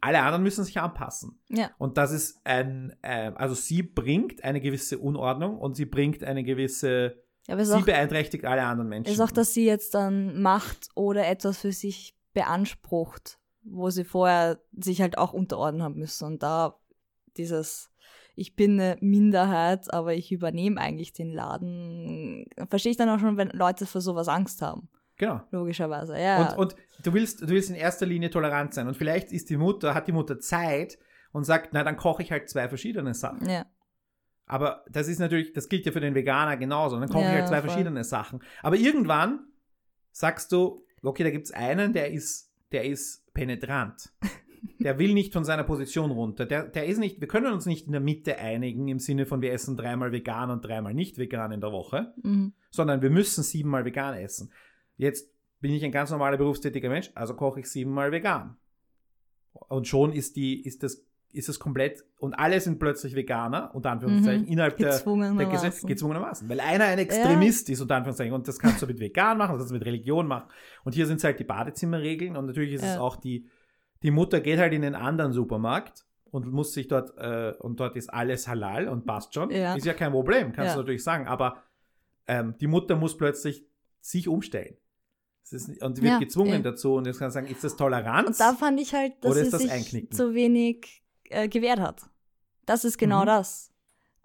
alle anderen müssen sich anpassen. Ja. Und das ist ein, äh, also sie bringt eine gewisse Unordnung und sie bringt eine gewisse, Ja, es ist sie auch, beeinträchtigt alle anderen Menschen. ist auch, dass sie jetzt dann Macht oder etwas für sich beansprucht, wo sie vorher sich halt auch unterordnen haben müssen. Und da dieses, ich bin eine Minderheit, aber ich übernehme eigentlich den Laden, verstehe ich dann auch schon, wenn Leute für sowas Angst haben. Genau. Logischerweise, ja. Und, und du willst, du willst in erster Linie tolerant sein. Und vielleicht ist die Mutter, hat die Mutter Zeit und sagt, na, dann koche ich halt zwei verschiedene Sachen. ja. Aber das ist natürlich, das gilt ja für den Veganer genauso. Dann koche ich Ja, halt zwei voll. verschiedene Sachen. Aber irgendwann sagst du, okay, da gibt es einen, der ist, der ist penetrant. Der will nicht von seiner Position runter. Der, der ist nicht, wir können uns nicht in der Mitte einigen im Sinne von wir essen dreimal vegan und dreimal nicht vegan in der Woche, Mhm. sondern wir müssen siebenmal vegan essen. Jetzt bin ich ein ganz normaler berufstätiger Mensch, also koche ich siebenmal vegan. Und schon ist die, ist das ist es komplett und alle sind plötzlich Veganer, unter Anführungszeichen, Mhm. innerhalb der, der. Gesetze, gezwungenermaßen. Weil einer ein Extremist ist, unter Anführungszeichen, und das kannst du mit vegan machen, das kannst du mit Religion machen. Und hier sind es halt die Badezimmerregeln und natürlich ist es Ja. auch die, die Mutter geht halt in den anderen Supermarkt und muss sich dort, äh, und dort ist alles halal und passt schon. Ja. Ist ja kein Problem, kannst Ja. du natürlich sagen, aber ähm, die Mutter muss plötzlich sich umstellen. Es ist, und wird Ja, gezwungen ja. dazu und jetzt kann man sagen, ist das Toleranz? Und da fand ich halt, dass Oder ist das sich Einknicken? zu wenig äh, gewehrt hat. Das ist genau Mhm. das.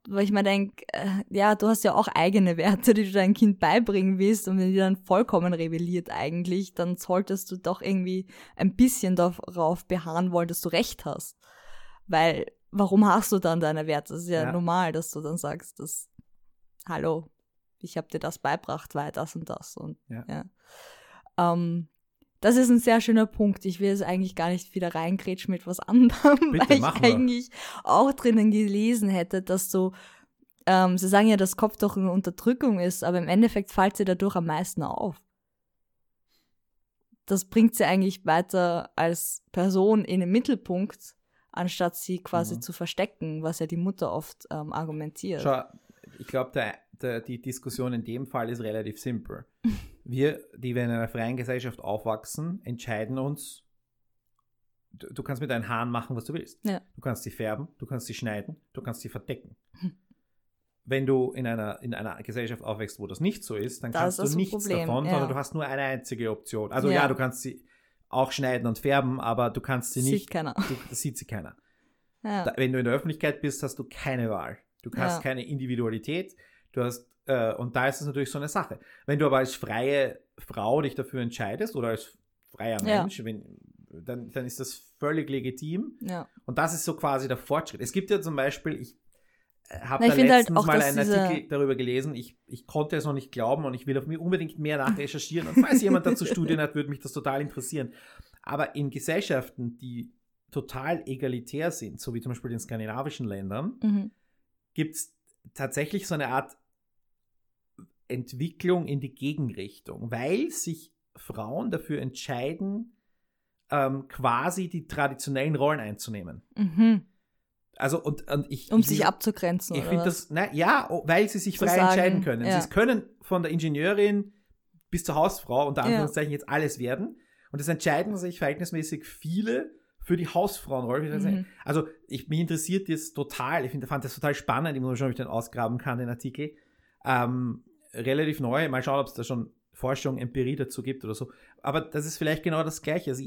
Weil ich mir denke, äh, ja, du hast ja auch eigene Werte, die du deinem Kind beibringen willst und wenn die dann vollkommen rebelliert eigentlich, dann solltest du doch irgendwie ein bisschen darauf beharren wollen, dass du recht hast. Weil, warum hast du dann deine Werte? Das ist ja, Ja. normal, dass du dann sagst, dass, hallo, ich habe dir das beibracht, weil das und das und Ja. ja. Ähm, das ist ein sehr schöner Punkt. Ich will jetzt eigentlich gar nicht wieder reingrätschen mit was anderem, Bitte, weil ich eigentlich auch drinnen gelesen hätte, dass so, ähm, sie sagen ja, dass Kopftuch eine Unterdrückung ist, aber im Endeffekt fällt sie dadurch am meisten auf. Das bringt sie eigentlich weiter als Person in den Mittelpunkt, anstatt sie quasi Mhm. zu verstecken, was ja die Mutter oft ähm, argumentiert. Schau, ich glaube, die Diskussion in dem Fall ist relativ simpel. Wir, die wir in einer freien Gesellschaft aufwachsen, entscheiden uns, du, du kannst mit deinen Haaren machen, was du willst. Ja. Du kannst sie färben, du kannst sie schneiden, du kannst sie verdecken. Hm. Wenn du in einer, in einer Gesellschaft aufwächst, wo das nicht so ist, dann Da kannst das du nichts Problem, davon, ja. sondern du hast nur eine einzige Option. Also ja. Ja. du kannst sie auch schneiden und färben, aber du kannst sie Sieht nicht, keiner. du, das sieht sie keiner. Da, wenn du in der Öffentlichkeit bist, hast du keine Wahl. Du hast keine Individualität. Du hast, äh, und da ist es natürlich so eine Sache. Wenn du aber als freie Frau dich dafür entscheidest oder als freier Ja. Mensch, wenn, dann, dann ist das völlig legitim. ja. Und das ist so quasi der Fortschritt. Es gibt ja zum Beispiel, ich habe Na, da halt letztens auch, mal einen Artikel darüber gelesen. Ich, ich konnte es noch nicht glauben und ich will auf mich unbedingt mehr nachrecherchieren. Und falls jemand dazu Studien hat, würde mich das total interessieren. Aber in Gesellschaften, die total egalitär sind, so wie zum Beispiel in skandinavischen Ländern, Mhm. gibt es tatsächlich so eine Art Entwicklung in die Gegenrichtung, weil sich Frauen dafür entscheiden, ähm, quasi die traditionellen Rollen einzunehmen. Mhm. Also und, und ich Um ich, sich abzugrenzen. ich finde das, na, ja, oh, weil sie sich frei sagen, entscheiden können. ja. Sie können von der Ingenieurin bis zur Hausfrau unter Ja. Anführungszeichen jetzt alles werden. Und es entscheiden sich verhältnismäßig viele für die Hausfrauenrolle. Mhm. Also ich, mich interessiert das total. Ich find, fand das total spannend. Ich muss schauen, ob ich den ausgraben kann, den Artikel. Ähm, relativ neu. Mal schauen, ob es da schon Forschung, Empirie dazu gibt oder so. Aber das ist vielleicht genau das Gleiche. Also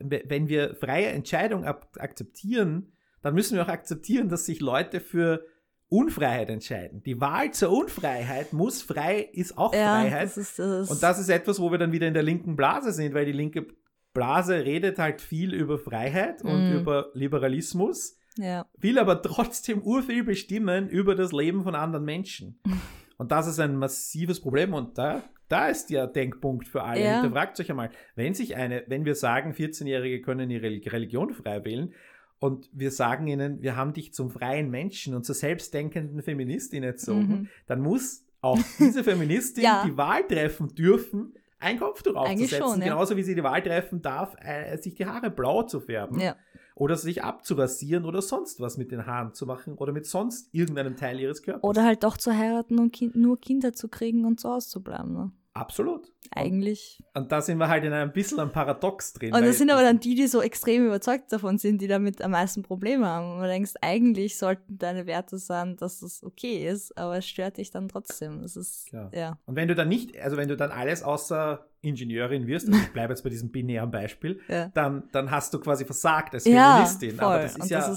wenn wir freie Entscheidung akzeptieren, dann müssen wir auch akzeptieren, dass sich Leute für Unfreiheit entscheiden. Die Wahl zur Unfreiheit muss frei, ist auch ja, Freiheit. Das ist, das Und das ist etwas, wo wir dann wieder in der linken Blase sind, weil die linke Blase redet halt viel über Freiheit und Mhm. über Liberalismus, ja. will aber trotzdem urviel bestimmen über das Leben von anderen Menschen. Und das ist ein massives Problem und da, da ist der Denkpunkt für alle. Ja. Hinterfragt euch einmal, wenn sich eine, wenn wir sagen, 14-Jährige können ihre Religion frei wählen und wir sagen ihnen, wir haben dich zum freien Menschen und zur selbstdenkenden Feministin erzogen, Mhm. dann muss auch diese Feministin Ja. die Wahl treffen dürfen, ein Kopftuch Eigentlich aufzusetzen, schon, ja. genauso wie sie die Wahl treffen darf, äh, sich die Haare blau zu färben ja. Oder sich abzurasieren oder sonst was mit den Haaren zu machen oder mit sonst irgendeinem Teil ihres Körpers. Oder halt doch zu heiraten und kind, nur Kinder zu kriegen und zu Hause zu bleiben. Ne? Absolut. Eigentlich. Und da sind wir halt in einem bisschen ein Paradox drin. Und das sind aber dann die, die so extrem überzeugt davon sind, die damit am meisten Probleme haben. Und man denkst, eigentlich sollten deine Werte sein, dass es okay ist, aber es stört dich dann trotzdem. Es ist, Ja. ja. Und wenn du dann nicht, also wenn du dann alles außer Ingenieurin wirst, also ich bleibe jetzt bei diesem binären Beispiel, Ja, dann, dann hast du quasi versagt als ja Feministin. voll. Aber das ist und ja, das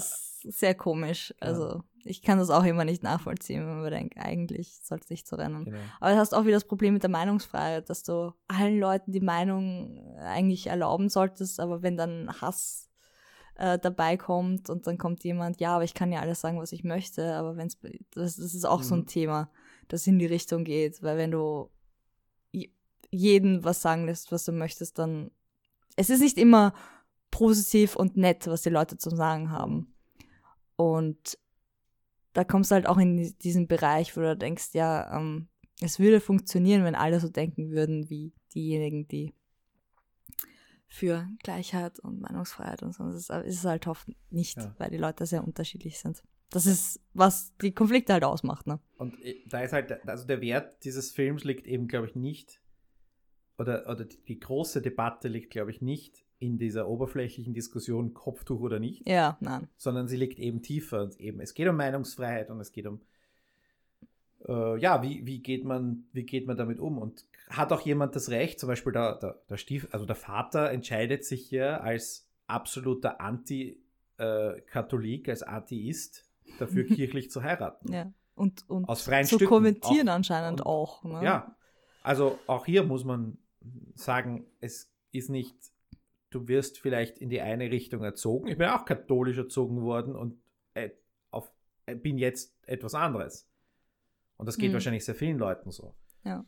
ist sehr komisch. Also, ich kann das auch immer nicht nachvollziehen, wenn man denkt, eigentlich sollte es nicht so rennen. genau. Aber du hast auch wieder das Problem mit der Meinungsfreiheit, dass du allen Leuten die Meinung eigentlich erlauben solltest, aber wenn dann Hass äh, dabei kommt und dann kommt jemand, ja, aber ich kann ja alles sagen, was ich möchte, aber wenn es das, das ist auch so ein Mhm. Thema, das in die Richtung geht, weil wenn du jeden was sagen lässt, was du möchtest, dann es ist nicht immer positiv und nett, was die Leute zum Sagen haben. Und da kommst du halt auch in diesen Bereich, wo du denkst, ja, ähm, es würde funktionieren, wenn alle so denken würden wie diejenigen, die für Gleichheit und Meinungsfreiheit und so. Das ist, ist es halt oft nicht, Ja. weil die Leute sehr unterschiedlich sind. Das ist, was die Konflikte halt ausmacht, ne? Und äh, da ist halt, also der Wert dieses Films liegt eben, glaube ich, nicht, oder, oder die, große Debatte liegt, glaube ich, nicht in dieser oberflächlichen Diskussion Kopftuch oder nicht, Ja, nein. sondern sie liegt eben tiefer. Und eben, es geht um Meinungsfreiheit und es geht um, äh, ja, wie, wie, geht man, wie geht man damit um? Und hat auch jemand das Recht, zum Beispiel der, der, der Stief, also der Vater entscheidet sich ja als absoluter Anti-Katholik, als Atheist, dafür kirchlich zu heiraten. Ja. Und, und Aus freien zu Stücken. kommentieren Auch- anscheinend und- auch. Ne? Ja, also auch hier muss man sagen, es ist nicht, du wirst vielleicht in die eine Richtung erzogen. Ich bin auch katholisch erzogen worden und äh, auf, äh, bin jetzt etwas anderes. Und das geht Mhm. wahrscheinlich sehr vielen Leuten so. Ja.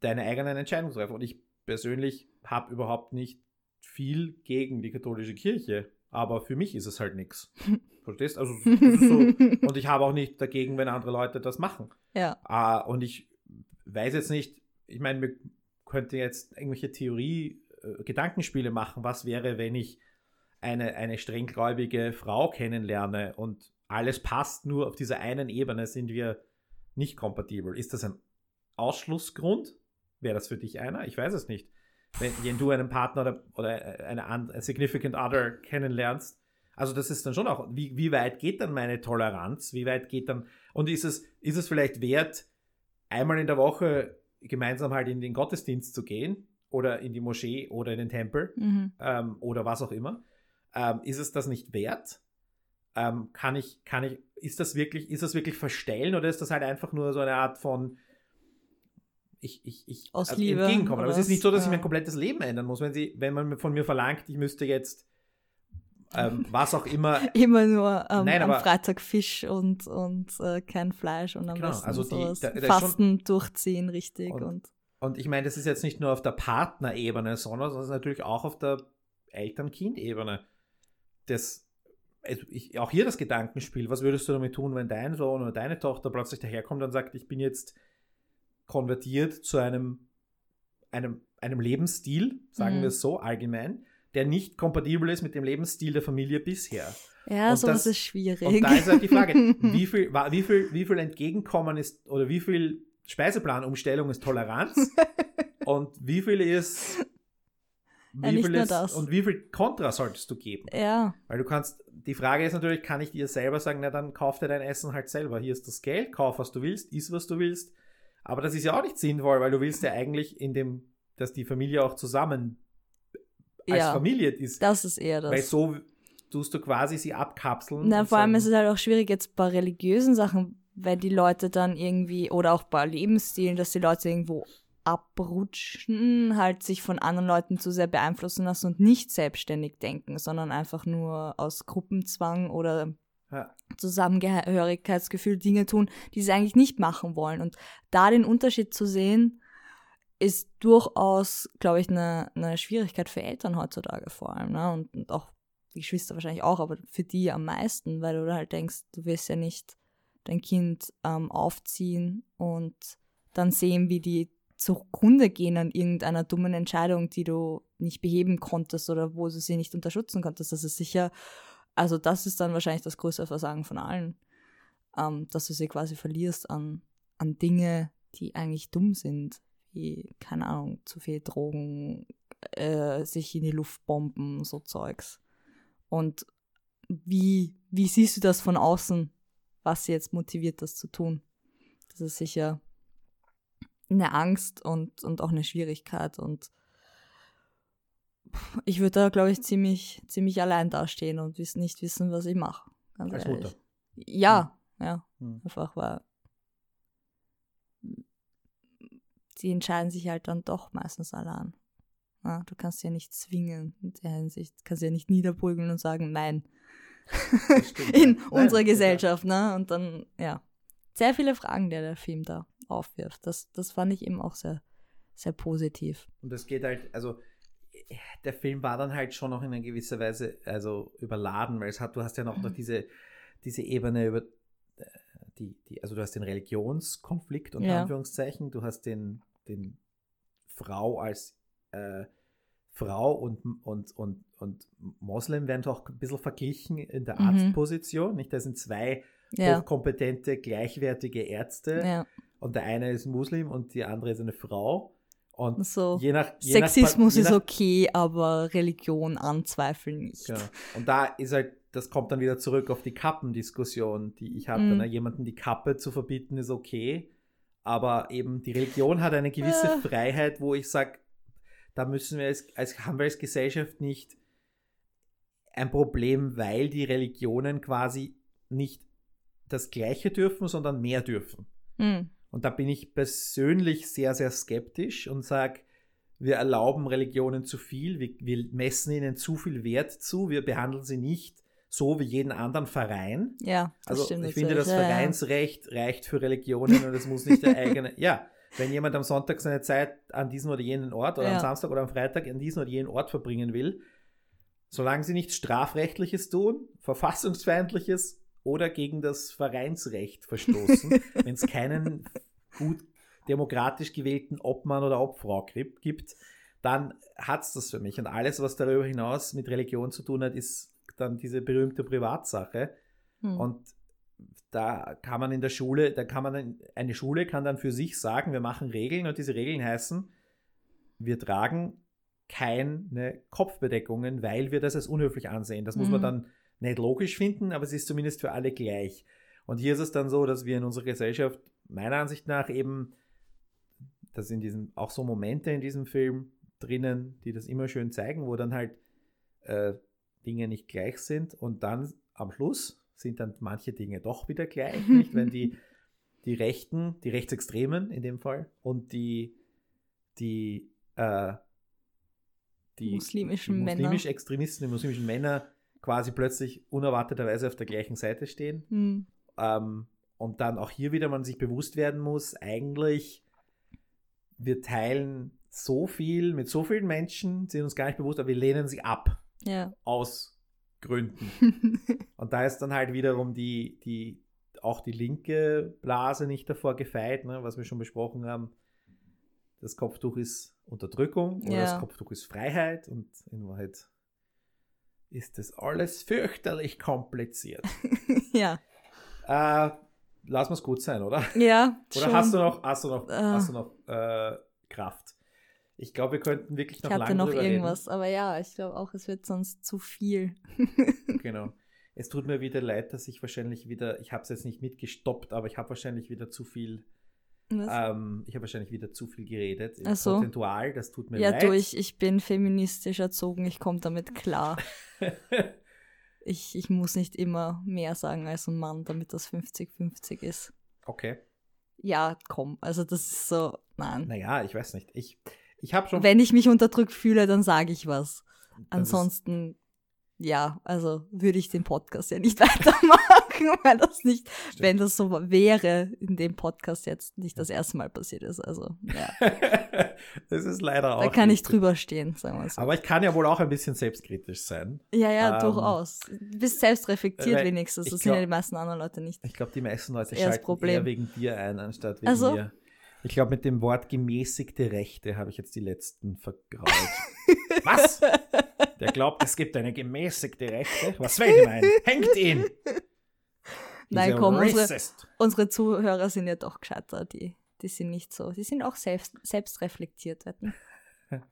Deine eigenen Entscheidungen treffen. Und ich persönlich habe überhaupt nicht viel gegen die katholische Kirche, aber für mich ist es halt nichts. Verstehst? Also, so. Und ich habe auch nicht dagegen, wenn andere Leute das machen. Ja. Ah, und ich weiß jetzt nicht, ich meine, wir könnten jetzt irgendwelche Theorie, äh, Gedankenspiele machen, was wäre, wenn ich eine, eine strenggläubige Frau kennenlerne und alles passt, nur auf dieser einen Ebene sind wir nicht kompatibel. Ist das ein Ausschlussgrund? Wäre das für dich einer? Ich weiß es nicht. Wenn, wenn du einen Partner oder, oder eine, an- ein Significant Other kennenlernst, also das ist dann schon auch, wie, wie weit geht dann meine Toleranz? Wie weit geht dann, und ist es, ist es vielleicht wert, einmal in der Woche gemeinsam halt in den Gottesdienst zu gehen oder in die Moschee oder in den Tempel Mhm. ähm, oder was auch immer? Ähm, ist es das nicht wert? Ähm, kann ich, kann ich, ist das wirklich, ist das wirklich verstellen oder ist das halt einfach nur so eine Art von ich, ich, ich Aus also Liebe entgegenkommen. Aber es ist nicht so, dass was? ich mein Ja. komplettes Leben ändern muss. Wenn sie, wenn man von mir verlangt, ich müsste jetzt ähm, was auch immer Immer nur ähm, Nein, am aber- Freitag Fisch und, und äh, kein Fleisch und am Genau, besten also die- da- da Fasten durchziehen, richtig. Und- Und, Und ich meine, das ist jetzt nicht nur auf der Partnerebene, sondern das ist natürlich auch auf der Eltern-Kind-Ebene. Das, also ich, auch hier das Gedankenspiel, was würdest du damit tun, wenn dein Sohn oder deine Tochter plötzlich daherkommt und sagt, ich bin jetzt konvertiert zu einem, einem, einem Lebensstil, sagen Mhm. wir es so allgemein, der nicht kompatibel ist mit dem Lebensstil der Familie bisher. ja, Und sowas das- ist schwierig. Und da ist halt die Frage, wie viel, wie viel, wie viel Entgegenkommen ist oder wie viel Speiseplanumstellung ist Toleranz und wie viel ist wie Ja, viel ist das. und wie viel Kontra solltest du geben? ja, Weil du kannst, die Frage ist natürlich, kann ich dir selber sagen, na dann kauf dir dein Essen halt selber. Hier ist das Geld, kauf was du willst, iss was du willst. Aber das ist ja auch nicht sinnvoll, weil du willst ja eigentlich in dem, dass die Familie auch zusammen als ja, Familie ist. das ist eher das. Weil so tust du quasi sie abkapseln. Na, vor allem ist es halt auch schwierig jetzt bei religiösen Sachen, wenn die Leute dann irgendwie, oder auch bei Lebensstilen, dass die Leute irgendwo abrutschen, halt sich von anderen Leuten zu sehr beeinflussen lassen und nicht selbstständig denken, sondern einfach nur aus Gruppenzwang oder Ja. Zusammengehörigkeitsgefühl Dinge tun, die sie eigentlich nicht machen wollen. Und da den Unterschied zu sehen, ist durchaus, glaube ich, eine, eine Schwierigkeit für Eltern heutzutage vor allem. Ne? Und, und auch die Geschwister wahrscheinlich auch, aber für die am meisten, weil du halt denkst, du willst ja nicht dein Kind ähm, aufziehen und dann sehen, wie die zugrunde gehen an irgendeiner dummen Entscheidung, die du nicht beheben konntest oder wo du sie nicht unterstützen konntest. Das ist sicher, also das ist dann wahrscheinlich das größte Versagen von allen, ähm, dass du sie quasi verlierst an, an Dinge, die eigentlich dumm sind, wie, keine Ahnung, zu viel Drogen, äh, sich in die Luft bomben, so Zeugs. Und wie, wie siehst du das von außen, was sie jetzt motiviert, das zu tun? Das ist sicher eine Angst und, und auch eine Schwierigkeit und ich würde da, glaube ich, ziemlich, ziemlich allein dastehen und wiss, nicht wissen, was ich mache. Ganz Als ehrlich. Mutter. Ja, ja. Hm. Einfach, weil sie entscheiden sich halt dann doch meistens allein. Ja, du kannst sie ja nicht zwingen in der Hinsicht. Du kannst sie ja nicht niederprügeln und sagen, nein. Stimmt, in ja. unserer Gesellschaft, ne? Und dann, ja. Sehr viele Fragen, die der Film da aufwirft. Das, das fand ich eben auch sehr, sehr positiv. Und es geht halt, also der Film war dann halt schon noch in einer gewisser Weise also überladen, weil es hat, du hast ja noch, noch diese, diese Ebene über äh, die, die, also du hast den Religionskonflikt unter Ja. Anführungszeichen, du hast den, den Frau als äh, Frau und, und, und, und Moslem werden doch ein bisschen verglichen in der Mhm. Arztposition. Nicht? Da sind zwei Ja. hochkompetente, gleichwertige Ärzte ja. und der eine ist Muslim und die andere ist eine Frau. Und So. je nach je Sexismus nach, je ist nach, okay, aber Religion anzweifeln nicht. Genau. Und da ist halt, das kommt dann wieder zurück auf die Kappendiskussion, die ich hatte. Mhm. Ne? Jemanden die Kappe zu verbieten ist okay, aber eben die Religion hat eine gewisse Äh. Freiheit, wo ich sage, da müssen wir als, als haben wir als Gesellschaft nicht ein Problem, weil die Religionen quasi nicht das Gleiche dürfen, sondern mehr dürfen. Hm. Und da bin ich persönlich sehr, sehr skeptisch und sage, wir erlauben Religionen zu viel, wir, wir messen ihnen zu viel Wert zu, wir behandeln sie nicht so wie jeden anderen Verein. Ja, Also stimmt. ich finde, das ja. Vereinsrecht reicht für Religionen und es muss nicht der eigene. Ja, wenn jemand am Sonntag seine Zeit an diesen oder jenen Ort oder Ja. am Samstag oder am Freitag an diesen oder jenen Ort verbringen will, solange sie nichts Strafrechtliches tun, Verfassungsfeindliches oder gegen das Vereinsrecht verstoßen, wenn es keinen gut demokratisch gewählten Obmann oder Obfrau gibt, gibt, dann hat es das für mich. Und alles, was darüber hinaus mit Religion zu tun hat, ist dann diese berühmte Privatsache. Hm. Und da kann man in der Schule, da kann man, eine Schule kann dann für sich sagen, wir machen Regeln und diese Regeln heißen, wir tragen keine Kopfbedeckungen, weil wir das als unhöflich ansehen. Das muss man Mhm. dann nicht logisch finden, aber es ist zumindest für alle gleich. Und hier ist es dann so, dass wir in unserer Gesellschaft meiner Ansicht nach eben, das sind diesen, auch so Momente in diesem Film drinnen, die das immer schön zeigen, wo dann halt äh, Dinge nicht gleich sind und dann am Schluss sind dann manche Dinge doch wieder gleich, nicht? Wenn die, die Rechten, die Rechtsextremen in dem Fall und die, die, äh, die Muslimischen die Männer. muslimisch Extremisten, die muslimischen Männer quasi plötzlich unerwarteterweise auf der gleichen Seite stehen. Hm. Ähm, und dann auch hier wieder man sich bewusst werden muss, eigentlich, wir teilen so viel mit so vielen Menschen, sind uns gar nicht bewusst, aber wir lehnen sie ab Ja. aus Gründen. Und da ist dann halt wiederum die, die, auch die linke Blase nicht davor gefeit, ne, was wir schon besprochen haben. Das Kopftuch ist Unterdrückung oder Ja. das Kopftuch ist Freiheit und in Wahrheit ist das alles fürchterlich kompliziert. ja. Äh, lass uns gut sein, oder? Ja. Oder schon. hast du noch, hast du noch, Äh. hast du noch äh, Kraft? Ich glaube, wir könnten wirklich noch Ich hatte lange noch irgendwas, aber ja, ich glaube auch, es wird sonst zu viel. reden. Genau. Es tut mir wieder leid, dass ich wahrscheinlich wieder, ich habe es jetzt nicht mitgestoppt, aber ich habe wahrscheinlich wieder zu viel, ähm, ich habe wahrscheinlich wieder zu viel geredet. Im Ach so. Prozentual, das tut mir ja, leid. du, ich, ich bin feministisch erzogen, ich komme damit klar. Ich, ich muss nicht immer mehr sagen als ein Mann, damit das 50-50 ist. okay. Ja, komm, also das ist so, nein. Naja, ich weiß nicht. Ich, ich habe schon. Wenn ich mich unterdrückt fühle, dann sage ich was. Ansonsten, ja, also würde ich den Podcast ja nicht weitermachen, weil das nicht, wenn das so wäre, in dem Podcast jetzt nicht das erste Mal passiert ist. Also, ja, das ist leider auch. da kann ich nicht. drüber stehen, sagen wir so. Aber ich kann ja wohl auch ein bisschen selbstkritisch sein. ja, ja, ähm, durchaus. Du bist selbst reflektiert weil wenigstens. ich Das sind ja glaub- die meisten anderen Leute nicht. Ich glaube, die meisten Leute schalten Problem. eher wegen dir ein, anstatt wegen Also? mir. Ich glaube, mit dem Wort gemäßigte Rechte habe ich jetzt die letzten vergrault. Was? Der glaubt, es gibt eine gemäßigte Rechte? Was will die meinen? Hängt ihn! Nein, komm, unsere, unsere Zuhörer sind ja doch gescheiter. Die, die sind nicht so. Die sind auch selbst, selbst reflektiert. Wetten.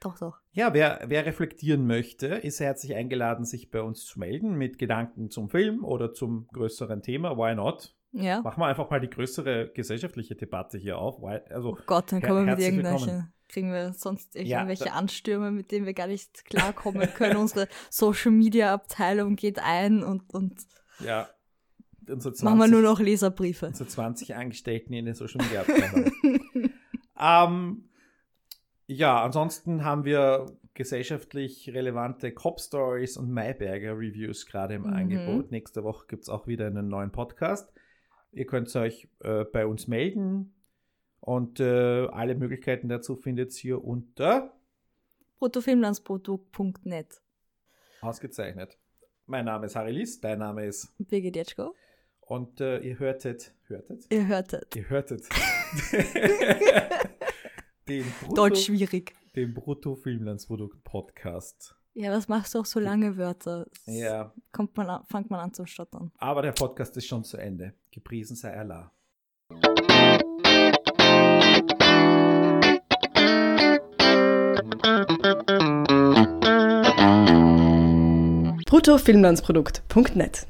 doch, doch. Ja, wer, wer reflektieren möchte, ist herzlich eingeladen, sich bei uns zu melden mit Gedanken zum Film oder zum größeren Thema. Why not? Ja. Machen wir einfach mal die größere gesellschaftliche Debatte hier auf. Why, also, Oh Gott, dann kommen wir mit irgendwelchen, willkommen. kriegen wir sonst Ja, irgendwelche da- Anstürme, mit denen wir gar nicht klarkommen können. Unsere Social Media Abteilung geht ein und, und ja, unsere 20, machen wir nur noch Leserbriefe. unsere 20 Angestellten in der Social Media Abteilung. ähm, ja, ansonsten haben wir gesellschaftlich relevante Cop-Stories und Mayberger Reviews gerade im Mhm. Angebot. Nächste Woche gibt es auch wieder einen neuen Podcast. Ihr könnt euch äh, bei uns melden und äh, alle Möglichkeiten dazu findet ihr unter Bruttofilmlandsprodukt.net. ausgezeichnet. Mein Name ist Harry Lies, dein Name ist Birgit Jetschko. und äh, ihr hörtet, hörtet? Ihr hörtet. Ihr hörtet den Brutto, Deutsch schwierig. dem Brutto-Filmlandsprodukt-Podcast. Ja, was machst du auch so lange Wörter? Das Ja, Kommt man an, fängt man an zu stottern. aber der Podcast ist schon zu Ende. Gepriesen sei Allah. bruttofilmlandsprodukt.net